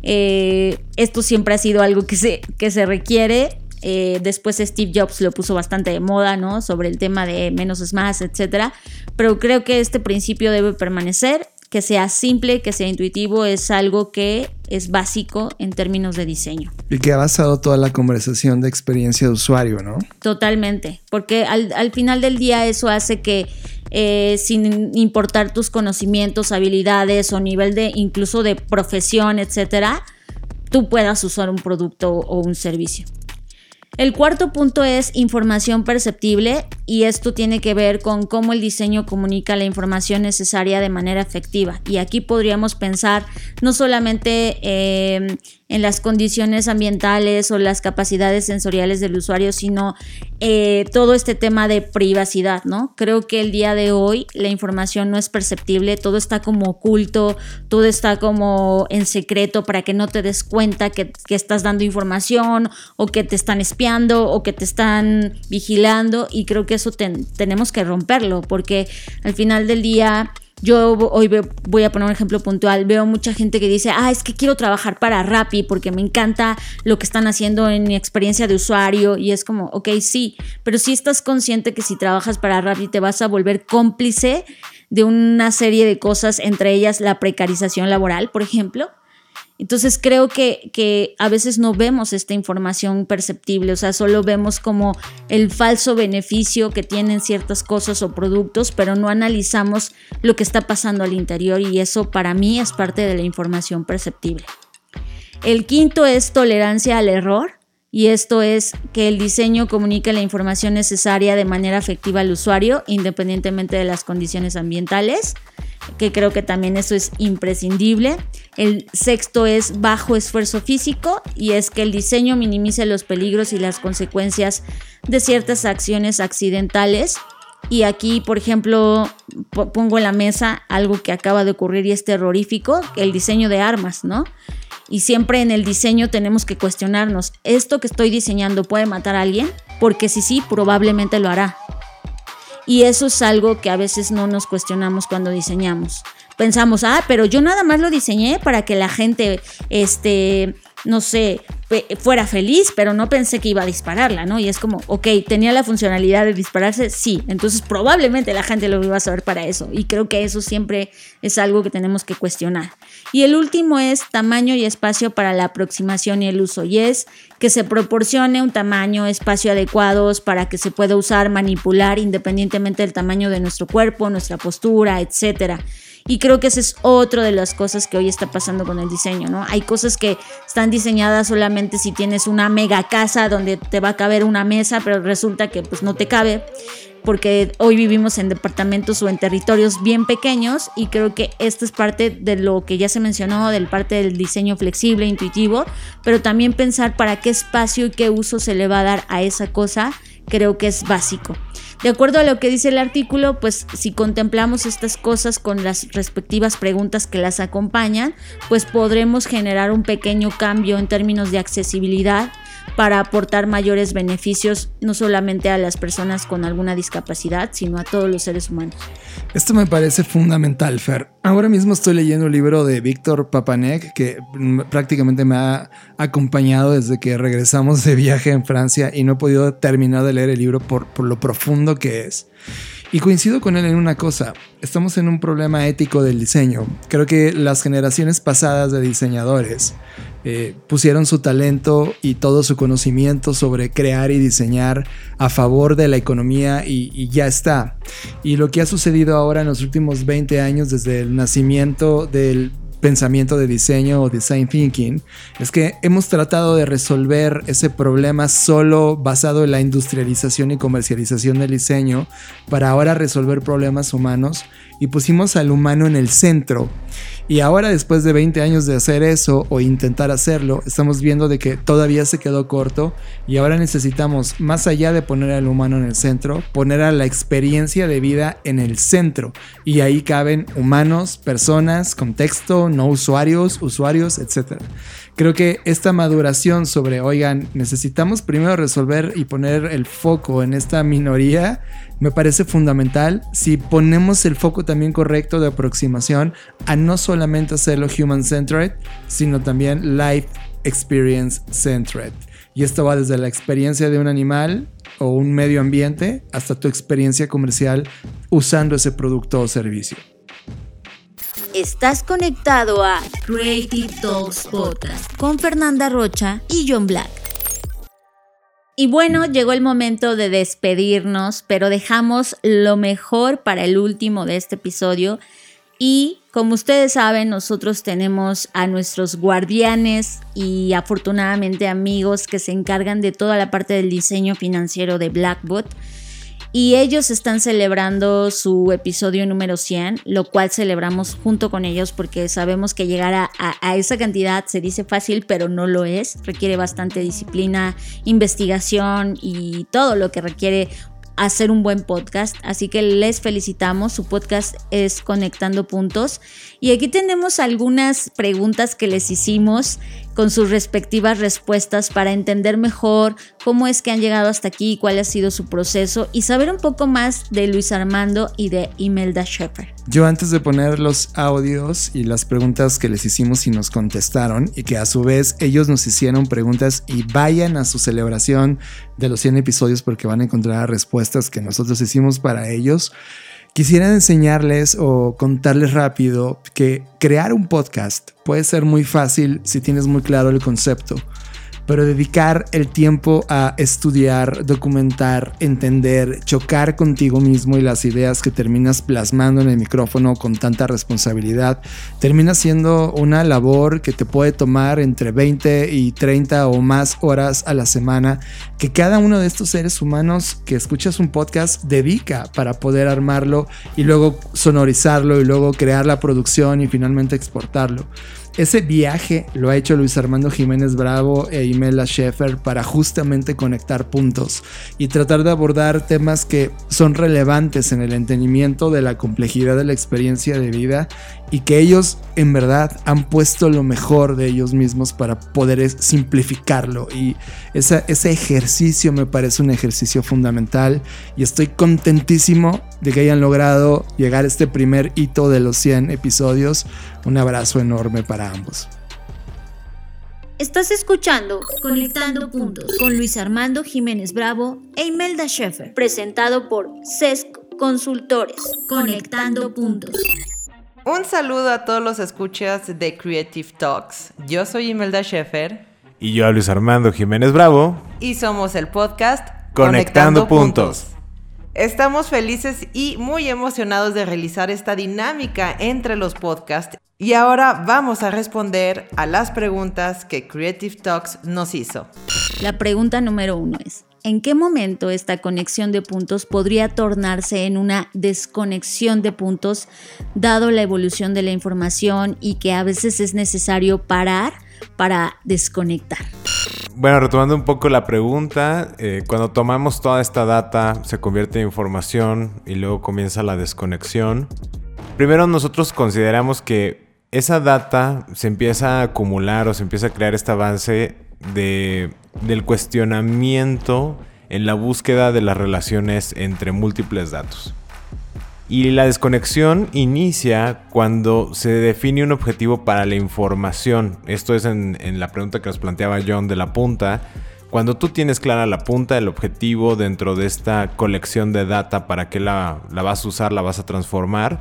eh, esto siempre ha sido algo que se, que se requiere. Eh, después Steve Jobs lo puso bastante de moda, ¿no? Sobre el tema de menos es más, etc. Pero creo que este principio debe permanecer. que sea simple, que sea intuitivo, es algo que es básico en términos de diseño. Y que ha basado toda la conversación de experiencia de usuario, ¿no? Totalmente, porque al, al final del día eso hace que eh, sin importar tus conocimientos, habilidades o nivel de incluso de profesión, etcétera, tú puedas usar un producto o un servicio. El cuarto punto es información perceptible y esto tiene que ver con cómo el diseño comunica la información necesaria de manera efectiva. Y aquí podríamos pensar no solamente eh, en las condiciones ambientales o las capacidades sensoriales del usuario, sino eh, todo este tema de privacidad, ¿no? Creo que el día de hoy la información no es perceptible, todo está como oculto, todo está como en secreto para que no te des cuenta que, estás dando información o que te están espiando o que te están vigilando y creo que eso tenemos que romperlo porque al final del día yo hoy voy a poner un ejemplo puntual. Veo mucha gente que dice, ah, es que quiero trabajar para Rappi porque me encanta lo que están haciendo en mi experiencia de usuario. Y es como, ok, sí, pero si estás consciente que si trabajas para Rappi te vas a volver cómplice de una serie de cosas, entre ellas la precarización laboral, por ejemplo. Entonces creo que, a veces no vemos esta información perceptible, o sea, solo vemos como el falso beneficio que tienen ciertas cosas o productos, pero no analizamos lo que está pasando al interior y eso para mí es parte de la información perceptible. El quinto es tolerancia al error. Y esto es que el diseño comunique la información necesaria de manera efectiva al usuario, independientemente de las condiciones ambientales que creo que también eso es imprescindible. El sexto es bajo esfuerzo físico y es que el diseño minimice los peligros y las consecuencias de ciertas acciones accidentales. Y aquí, por ejemplo, pongo en la mesa algo que acaba de ocurrir y es terrorífico, el diseño de armas, ¿no? Y siempre en el diseño tenemos que cuestionarnos, ¿esto que estoy diseñando puede matar a alguien? Porque si sí, probablemente lo hará. Y eso es algo que a veces no nos cuestionamos cuando diseñamos. Pensamos, ah, pero yo nada más lo diseñé para que la gente, este, no sé, fuera feliz, pero no pensé que iba a dispararla, ¿no? Y es como, ok, tenía la funcionalidad de dispararse, sí, entonces probablemente la gente lo iba a saber para eso. Y creo que eso siempre es algo que tenemos que cuestionar. Y el último es tamaño y espacio para la aproximación y el uso. Y es que se proporcione un tamaño, espacio adecuados para que se pueda usar, manipular independientemente del tamaño de nuestro cuerpo, nuestra postura, etcétera. Y creo que esa es otra de las cosas que hoy está pasando con el diseño, ¿no? Hay cosas que están diseñadas solamente si tienes una mega casa donde te va a caber una mesa, pero resulta que pues no te cabe porque hoy vivimos en departamentos o en territorios bien pequeños y creo que esto es parte de lo que ya se mencionó, del parte del diseño flexible, intuitivo, pero también pensar para qué espacio y qué uso se le va a dar a esa cosa, creo que es básico. De acuerdo a lo que dice el artículo, pues si contemplamos estas cosas con las respectivas preguntas que las acompañan, pues podremos generar un pequeño cambio en términos de accesibilidad para aportar mayores beneficios no solamente a las personas con alguna discapacidad, sino a todos los seres humanos. Esto me parece fundamental, Fer. Ahora mismo estoy leyendo un libro de Víctor Papanek que prácticamente me ha acompañado desde que regresamos de viaje en Francia y no he podido terminar de leer el libro por, por lo profundo que es. Y coincido con él en una cosa, estamos en un problema ético del diseño. Creo que las generaciones pasadas de diseñadores eh, pusieron su talento y todo su conocimiento sobre crear y diseñar a favor de la economía y, y, ya está. Y lo que ha sucedido ahora en los últimos 20 años desde el nacimiento del pensamiento de diseño o design thinking es que hemos tratado de resolver ese problema solo basado en la industrialización y comercialización del diseño para ahora resolver problemas humanos y pusimos al humano en el centro y ahora después de 20 años de hacer eso o intentar hacerlo, estamos viendo de que todavía se quedó corto y ahora necesitamos, más allá de poner al humano en el centro, poner a la experiencia de vida en el centro. Y ahí caben humanos, personas, contexto, no usuarios, usuarios, etc. Creo que esta maduración sobre, oigan, necesitamos primero resolver y poner el foco en esta minoría me parece fundamental si ponemos el foco también correcto de aproximación a no solamente hacerlo human centered, sino también life experience centered. Y esto va desde la experiencia de un animal o un medio ambiente hasta tu experiencia comercial usando ese producto o servicio. Estás conectado a Creative Talks Podcast con Fernanda Rocha y John Black. Y bueno, llegó el momento de despedirnos, pero dejamos lo mejor para el último de este episodio. Y como ustedes saben, nosotros tenemos a nuestros guardianes y afortunadamente amigos que se encargan de toda la parte del diseño financiero de Blackbot y ellos están celebrando su episodio número 100, lo cual celebramos junto con ellos porque sabemos que llegar a, a, esa cantidad se dice fácil, pero no lo es. Requiere bastante disciplina, investigación y todo lo que requiere hacer un buen podcast. Así que les felicitamos. Su podcast es Conectando Puntos. Y aquí tenemos algunas preguntas que les hicimos con sus respectivas respuestas para entender mejor cómo es que han llegado hasta aquí, cuál ha sido su proceso y saber un poco más de Luis Armando y de Imelda Shepard. Yo antes de poner los audios y las preguntas que les hicimos y nos contestaron y que a su vez ellos nos hicieron preguntas y vayan a su celebración de los 100 episodios porque van a encontrar respuestas que nosotros hicimos para ellos. Quisiera enseñarles o contarles rápido que crear un podcast puede ser muy fácil si tienes muy claro el concepto pero dedicar el tiempo a estudiar, documentar, entender, chocar contigo mismo y las ideas que terminas plasmando en el micrófono con tanta responsabilidad, termina siendo una labor que te puede tomar entre 20 y 30 o más horas a la semana, que cada uno de estos seres humanos que escuchas un podcast dedica para poder armarlo y luego sonorizarlo y luego crear la producción y finalmente exportarlo. Ese viaje lo ha hecho Luis Armando Jiménez Bravo e Imela Schaefer para justamente conectar puntos y tratar de abordar temas que son relevantes en el entendimiento de la complejidad de la experiencia de vida y que ellos en verdad han puesto lo mejor de ellos mismos para poder simplificarlo y ese ejercicio me parece un ejercicio fundamental y estoy contentísimo de que hayan logrado llegar a este primer hito de los 100 episodios. Un abrazo enorme para ambos. Estás escuchando Conectando Puntos con Luis Armando Jiménez Bravo e Imelda Schaefer, presentado por CESC Consultores. Conectando Puntos. Un saludo a todos los escuchas de Creative Talks. Yo soy Imelda Schaefer. Y yo a Luis Armando Jiménez Bravo. Y somos el podcast Conectando, Puntos. Estamos felices y muy emocionados de realizar esta dinámica entre los podcasts y ahora vamos a responder a las preguntas que Creative Talks nos hizo. La pregunta número uno es, ¿en qué momento esta conexión de puntos podría tornarse en una desconexión de puntos dado la evolución de la información y que a veces es necesario parar para desconectar? Bueno, retomando un poco la pregunta, eh, cuando tomamos toda esta data se convierte en información y luego comienza la desconexión. Primero nosotros consideramos que esa data se empieza a acumular o se empieza a crear este avance de, del cuestionamiento en la búsqueda de las relaciones entre múltiples datos. Y la desconexión inicia cuando se define un objetivo para la información. Esto es en, la pregunta que nos planteaba John de la punta. Cuando tú tienes clara la punta, el objetivo dentro de esta colección de data, para qué la, vas a usar, la vas a transformar,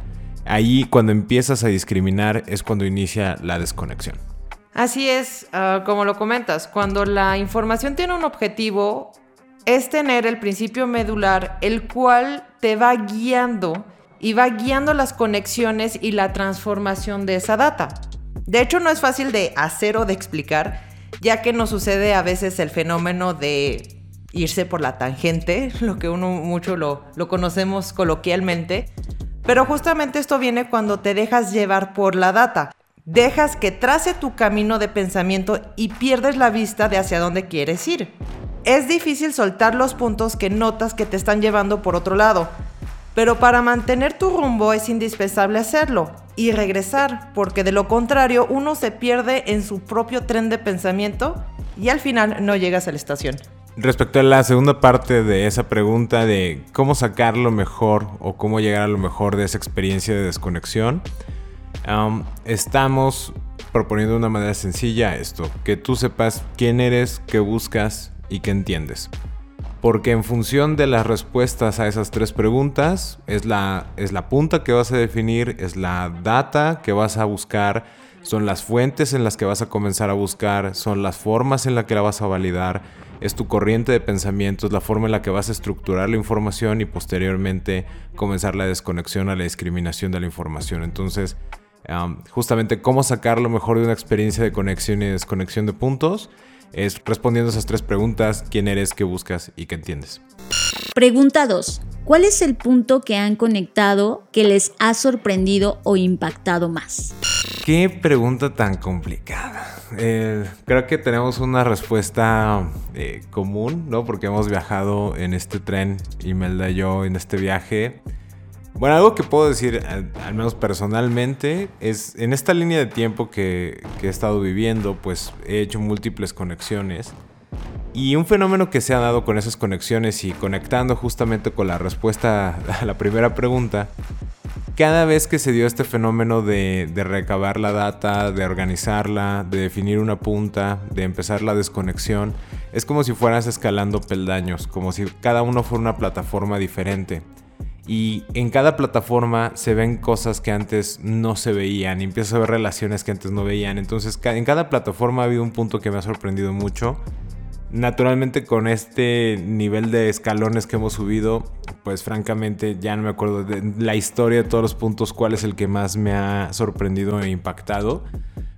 ahí cuando empiezas a discriminar es cuando inicia la desconexión. Así es, ah, como lo comentas, cuando la información tiene un objetivo, es tener el principio medular, el cual te va guiando y va guiando las conexiones y la transformación de esa data. De hecho, no es fácil de hacer o de explicar, ya que nos sucede a veces el fenómeno de irse por la tangente, lo que uno mucho lo, lo conocemos coloquialmente, pero justamente esto viene cuando te dejas llevar por la data. Dejas que trace tu camino de pensamiento y pierdes la vista de hacia dónde quieres ir. Es difícil soltar los puntos que notas que te están llevando por otro lado, pero para mantener tu rumbo es indispensable hacerlo y regresar, porque de lo contrario uno se pierde en su propio tren de pensamiento y al final no llegas a la estación. Respecto a la segunda parte de esa pregunta de cómo sacar lo mejor o cómo llegar a lo mejor de esa experiencia de desconexión, estamos proponiendo una manera sencilla esto, que tú sepas quién eres, qué buscas y qué entiendes. porque en función de las respuestas a esas tres preguntas es la, es la punta que vas a definir, es la data que vas a buscar, son las fuentes en las que vas a comenzar a buscar, son las formas en las que la vas a validar, es tu corriente de pensamiento, es la forma en la que vas a estructurar la información y posteriormente comenzar la desconexión a la discriminación de la información. Entonces, justamente cómo sacar lo mejor de una experiencia de conexión y desconexión de puntos es respondiendo esas tres preguntas, quién eres, qué buscas y qué entiendes. Pregunta 2. ¿Cuál es el punto que han conectado que les ha sorprendido o impactado más? Qué pregunta tan complicada. Eh, creo que tenemos una respuesta eh, común, ¿no? Porque hemos viajado en este tren, Imelda y yo, en este viaje. Bueno, algo que puedo decir, al, menos personalmente, es en esta línea de tiempo que, he estado viviendo, pues he hecho múltiples conexiones. Y un fenómeno que se ha dado con esas conexiones y conectando justamente con la respuesta a la primera pregunta, cada vez que se dio este fenómeno de, recabar la data, de organizarla, de definir una punta, de empezar la desconexión, es como si fueras escalando peldaños, como si cada uno fuera una plataforma diferente y en cada plataforma se ven cosas que antes no se veían y empiezas a ver relaciones que antes no veían. Entonces en cada plataforma ha habido un punto que me ha sorprendido mucho. Naturalmente con este nivel de escalones que hemos subido, pues francamente ya no me acuerdo de la historia de todos los puntos cuál es el que más me ha sorprendido e impactado.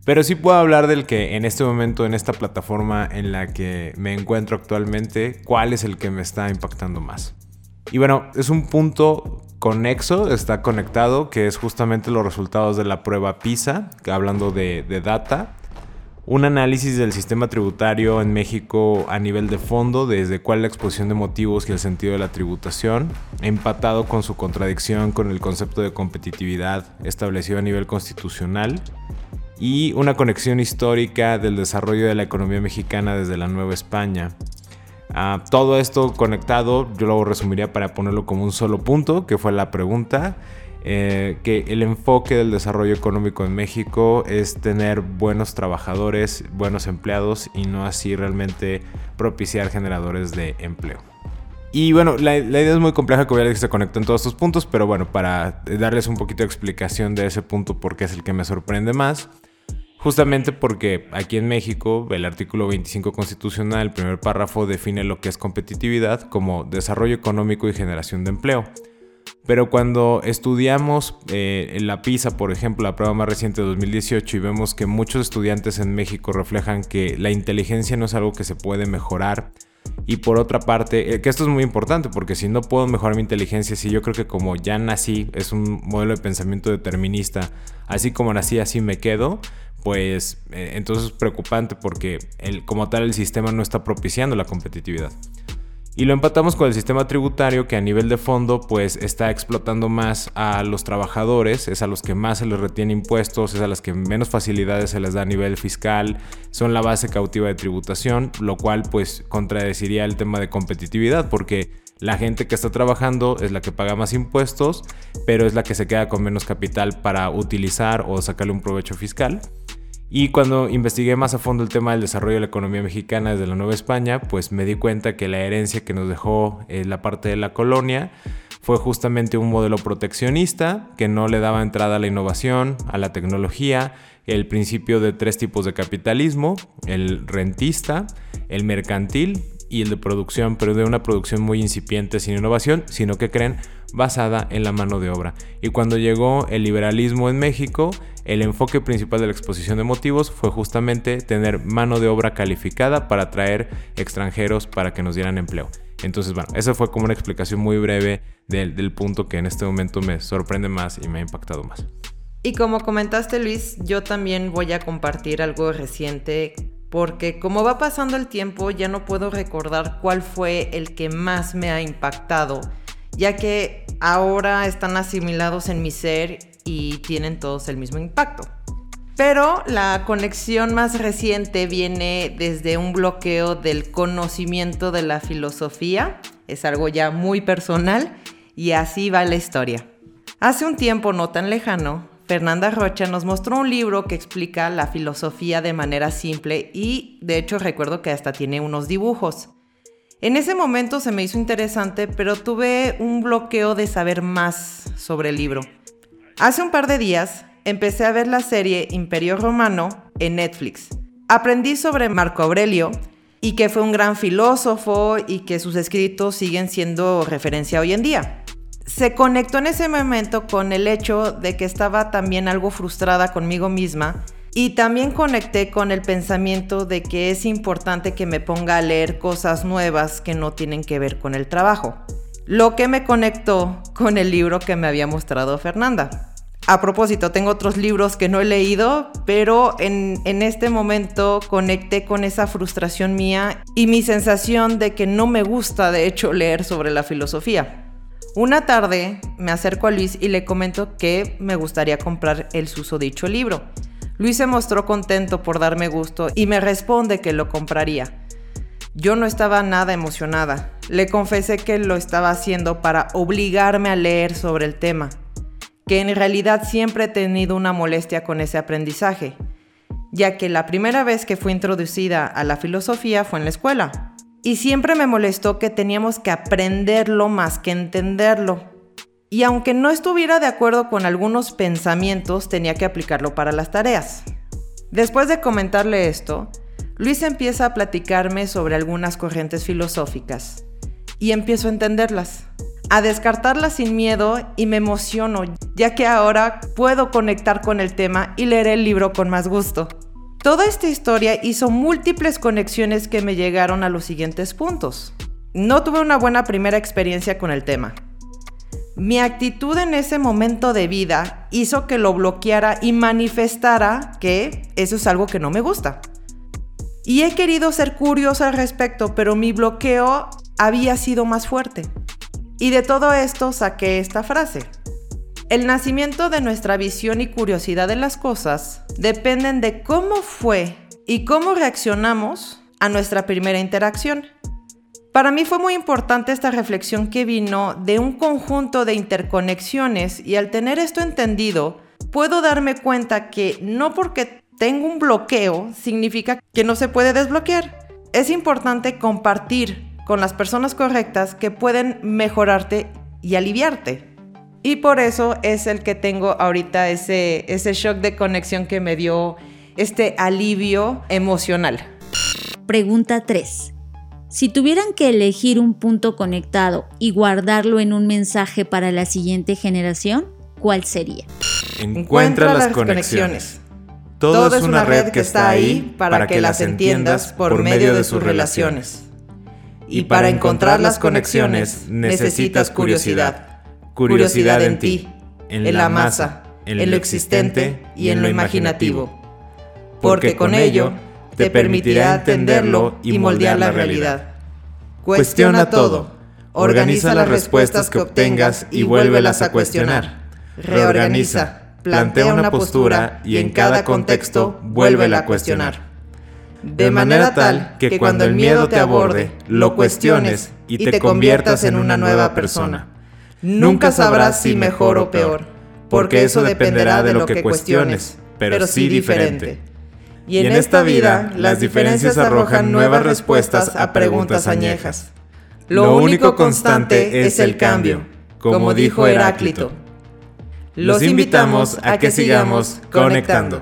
Pero sí puedo hablar del que en este momento, en esta plataforma en la que me encuentro actualmente, cuál es el que me está impactando más. Y bueno, es un punto conexo, está conectado, que es justamente los resultados de la prueba PISA, hablando de, de data. Un análisis del sistema tributario en México a nivel de fondo, desde cuál la exposición de motivos y el sentido de la tributación, empatado con su contradicción con el concepto de competitividad establecido a nivel constitucional, y una conexión histórica del desarrollo de la economía mexicana desde la Nueva España, todo esto conectado, yo lo resumiría para ponerlo como un solo punto, que fue la pregunta. Eh, que el enfoque del desarrollo económico en México es tener buenos trabajadores, buenos empleados y no así realmente propiciar generadores de empleo. Y bueno, la, idea es muy compleja, que que se conecten todos estos puntos, pero bueno, para darles un poquito de explicación de ese punto porque es el que me sorprende más. Justamente porque aquí en México el artículo 25 constitucional, el primer párrafo, define lo que es competitividad como desarrollo económico y generación de empleo. Pero cuando estudiamos eh, la PISA, por ejemplo, la prueba más reciente de 2018, y vemos que muchos estudiantes en México reflejan que la inteligencia no es algo que se puede mejorar, y por otra parte, eh, que esto es muy importante porque si no puedo mejorar mi inteligencia, si yo creo que como ya nací, es un modelo de pensamiento determinista, así como nací, así me quedo, pues eh, entonces es preocupante porque el, como tal el sistema no está propiciando la competitividad. Y lo empatamos con el sistema tributario que a nivel de fondo pues está explotando más a los trabajadores, es a los que más se les retiene impuestos, es a los que menos facilidades se les da a nivel fiscal, son la base cautiva de tributación, lo cual pues contradeciría el tema de competitividad porque la gente que está trabajando es la que paga más impuestos, pero es la que se queda con menos capital para utilizar o sacarle un provecho fiscal. Y cuando investigué más a fondo el tema del desarrollo de la economía mexicana desde la Nueva España, pues me di cuenta que la herencia que nos dejó eh, la parte de la colonia fue justamente un modelo proteccionista que no le daba entrada a la innovación, a la tecnología, el principio de tres tipos de capitalismo, el rentista, el mercantil y el de producción, pero de una producción muy incipiente sin innovación, sino que creen basada en la mano de obra. Y cuando llegó el liberalismo en México, el enfoque principal de la exposición de motivos fue justamente tener mano de obra calificada para atraer extranjeros para que nos dieran empleo. Entonces, bueno, esa fue como una explicación muy breve del, del punto que en este momento me sorprende más y me ha impactado más. Y como comentaste Luis, yo también voy a compartir algo reciente porque como va pasando el tiempo ya no puedo recordar cuál fue el que más me ha impactado, ya que ahora están asimilados en mi ser y tienen todos el mismo impacto. Pero la conexión más reciente viene desde un bloqueo del conocimiento de la filosofía, es algo ya muy personal y así va la historia. Hace un tiempo no tan lejano, Fernanda Rocha nos mostró un libro que explica la filosofía de manera simple y de hecho recuerdo que hasta tiene unos dibujos. En ese momento se me hizo interesante, pero tuve un bloqueo de saber más sobre el libro. Hace un par de días empecé a ver la serie Imperio Romano en Netflix. Aprendí sobre Marco Aurelio y que fue un gran filósofo y que sus escritos siguen siendo referencia hoy en día. Se conectó en ese momento con el hecho de que estaba también algo frustrada conmigo misma y también conecté con el pensamiento de que es importante que me ponga a leer cosas nuevas que no tienen que ver con el trabajo. Lo que me conectó con el libro que me había mostrado Fernanda. A propósito, tengo otros libros que no he leído, pero en, en, este momento conecté con esa frustración mía y mi sensación de que no me gusta, de hecho, leer sobre la filosofía. Una tarde me acerco a Luis y le comento que me gustaría comprar el susodicho libro. Luis se mostró contento por darme gusto y me responde que lo compraría. Yo no estaba nada emocionada. Le confesé que lo estaba haciendo para obligarme a leer sobre el tema, que en realidad siempre he tenido una molestia con ese aprendizaje, ya que la primera vez que fui introducida a la filosofía fue en la escuela. Y siempre me molestó que teníamos que aprenderlo más que entenderlo. Y aunque no estuviera de acuerdo con algunos pensamientos, tenía que aplicarlo para las tareas. Después de comentarle esto, Luis empieza a platicarme sobre algunas corrientes filosóficas y empiezo a entenderlas, a descartarlas sin miedo y me emociono, ya que ahora puedo conectar con el tema y leer el libro con más gusto. Toda esta historia hizo múltiples conexiones que me llegaron a los siguientes puntos. No tuve una buena primera experiencia con el tema. Mi actitud en ese momento de vida hizo que lo bloqueara y manifestara que eso es algo que no me gusta. Y he querido ser curioso al respecto, pero mi bloqueo había sido más fuerte. Y de todo esto saqué esta frase. El nacimiento de nuestra visión y curiosidad de las cosas dependen de cómo fue y cómo reaccionamos a nuestra primera interacción. Para mí fue muy importante esta reflexión que vino de un conjunto de interconexiones y al tener esto entendido, puedo darme cuenta que no porque tengo un bloqueo significa que no se puede desbloquear. Es importante compartir con las personas correctas que pueden mejorarte y aliviarte. Y por eso es el que tengo ahorita ese, ese shock de conexión que me dio este alivio emocional. Pregunta 3. Si tuvieran que elegir un punto conectado y guardarlo en un mensaje para la siguiente generación, ¿cuál sería? Encuentra las conexiones. Todo es una red que está ahí para que las entiendas por medio de sus relaciones. Y para encontrar las conexiones necesitas curiosidad. Curiosidad en ti, en la masa, en lo existente y en lo imaginativo. Porque con ello te permitirá entenderlo y moldear la realidad. Cuestiona todo, organiza las respuestas que obtengas y vuélvelas a cuestionar. Reorganiza, plantea una postura y en cada contexto vuélvela a cuestionar. De manera tal que cuando el miedo te aborde, lo cuestiones y te conviertas en una nueva persona. Nunca sabrás si mejor o peor, porque eso dependerá de lo que cuestiones, pero sí diferente. Y en esta vida, las diferencias arrojan nuevas respuestas a preguntas añejas. Lo único constante es el cambio, como dijo Heráclito. Los invitamos a que sigamos conectando.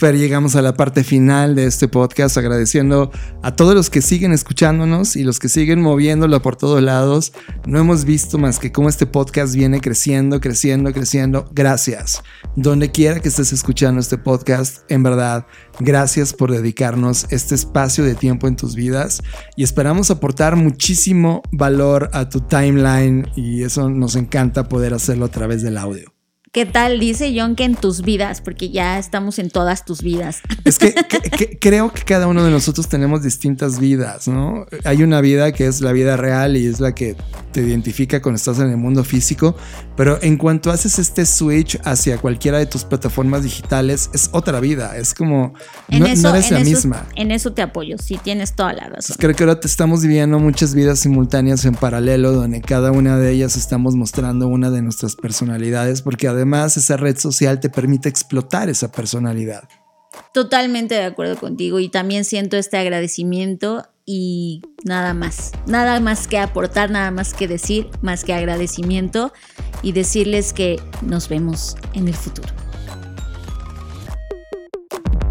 Fer, llegamos a la parte final de este podcast agradeciendo a todos los que siguen escuchándonos y los que siguen moviéndolo por todos lados. No hemos visto más que cómo este podcast viene creciendo, creciendo, creciendo. Gracias. Donde quiera que estés escuchando este podcast, en verdad, gracias por dedicarnos este espacio de tiempo en tus vidas y esperamos aportar muchísimo valor a tu timeline y eso nos encanta poder hacerlo a través del audio. ¿Qué tal? Dice John que en tus vidas, porque ya estamos en todas tus vidas. Es que, creo que cada uno de nosotros tenemos distintas vidas, ¿no? Hay una vida que es la vida real y es la que te identifica cuando estás en el mundo físico, pero en cuanto haces este switch hacia cualquiera de tus plataformas digitales, es otra vida, es como, no, eres la misma. En eso te apoyo, sí, tienes toda la razón. creo que ahora te estamos viviendo muchas vidas simultáneas en paralelo, donde cada una de ellas estamos mostrando una de nuestras personalidades, porque además además esa red social te permite explotar esa personalidad. Totalmente de acuerdo contigo y también siento este agradecimiento y nada más, nada más que aportar, nada más que decir, más que agradecimiento y decirles que nos vemos en el futuro.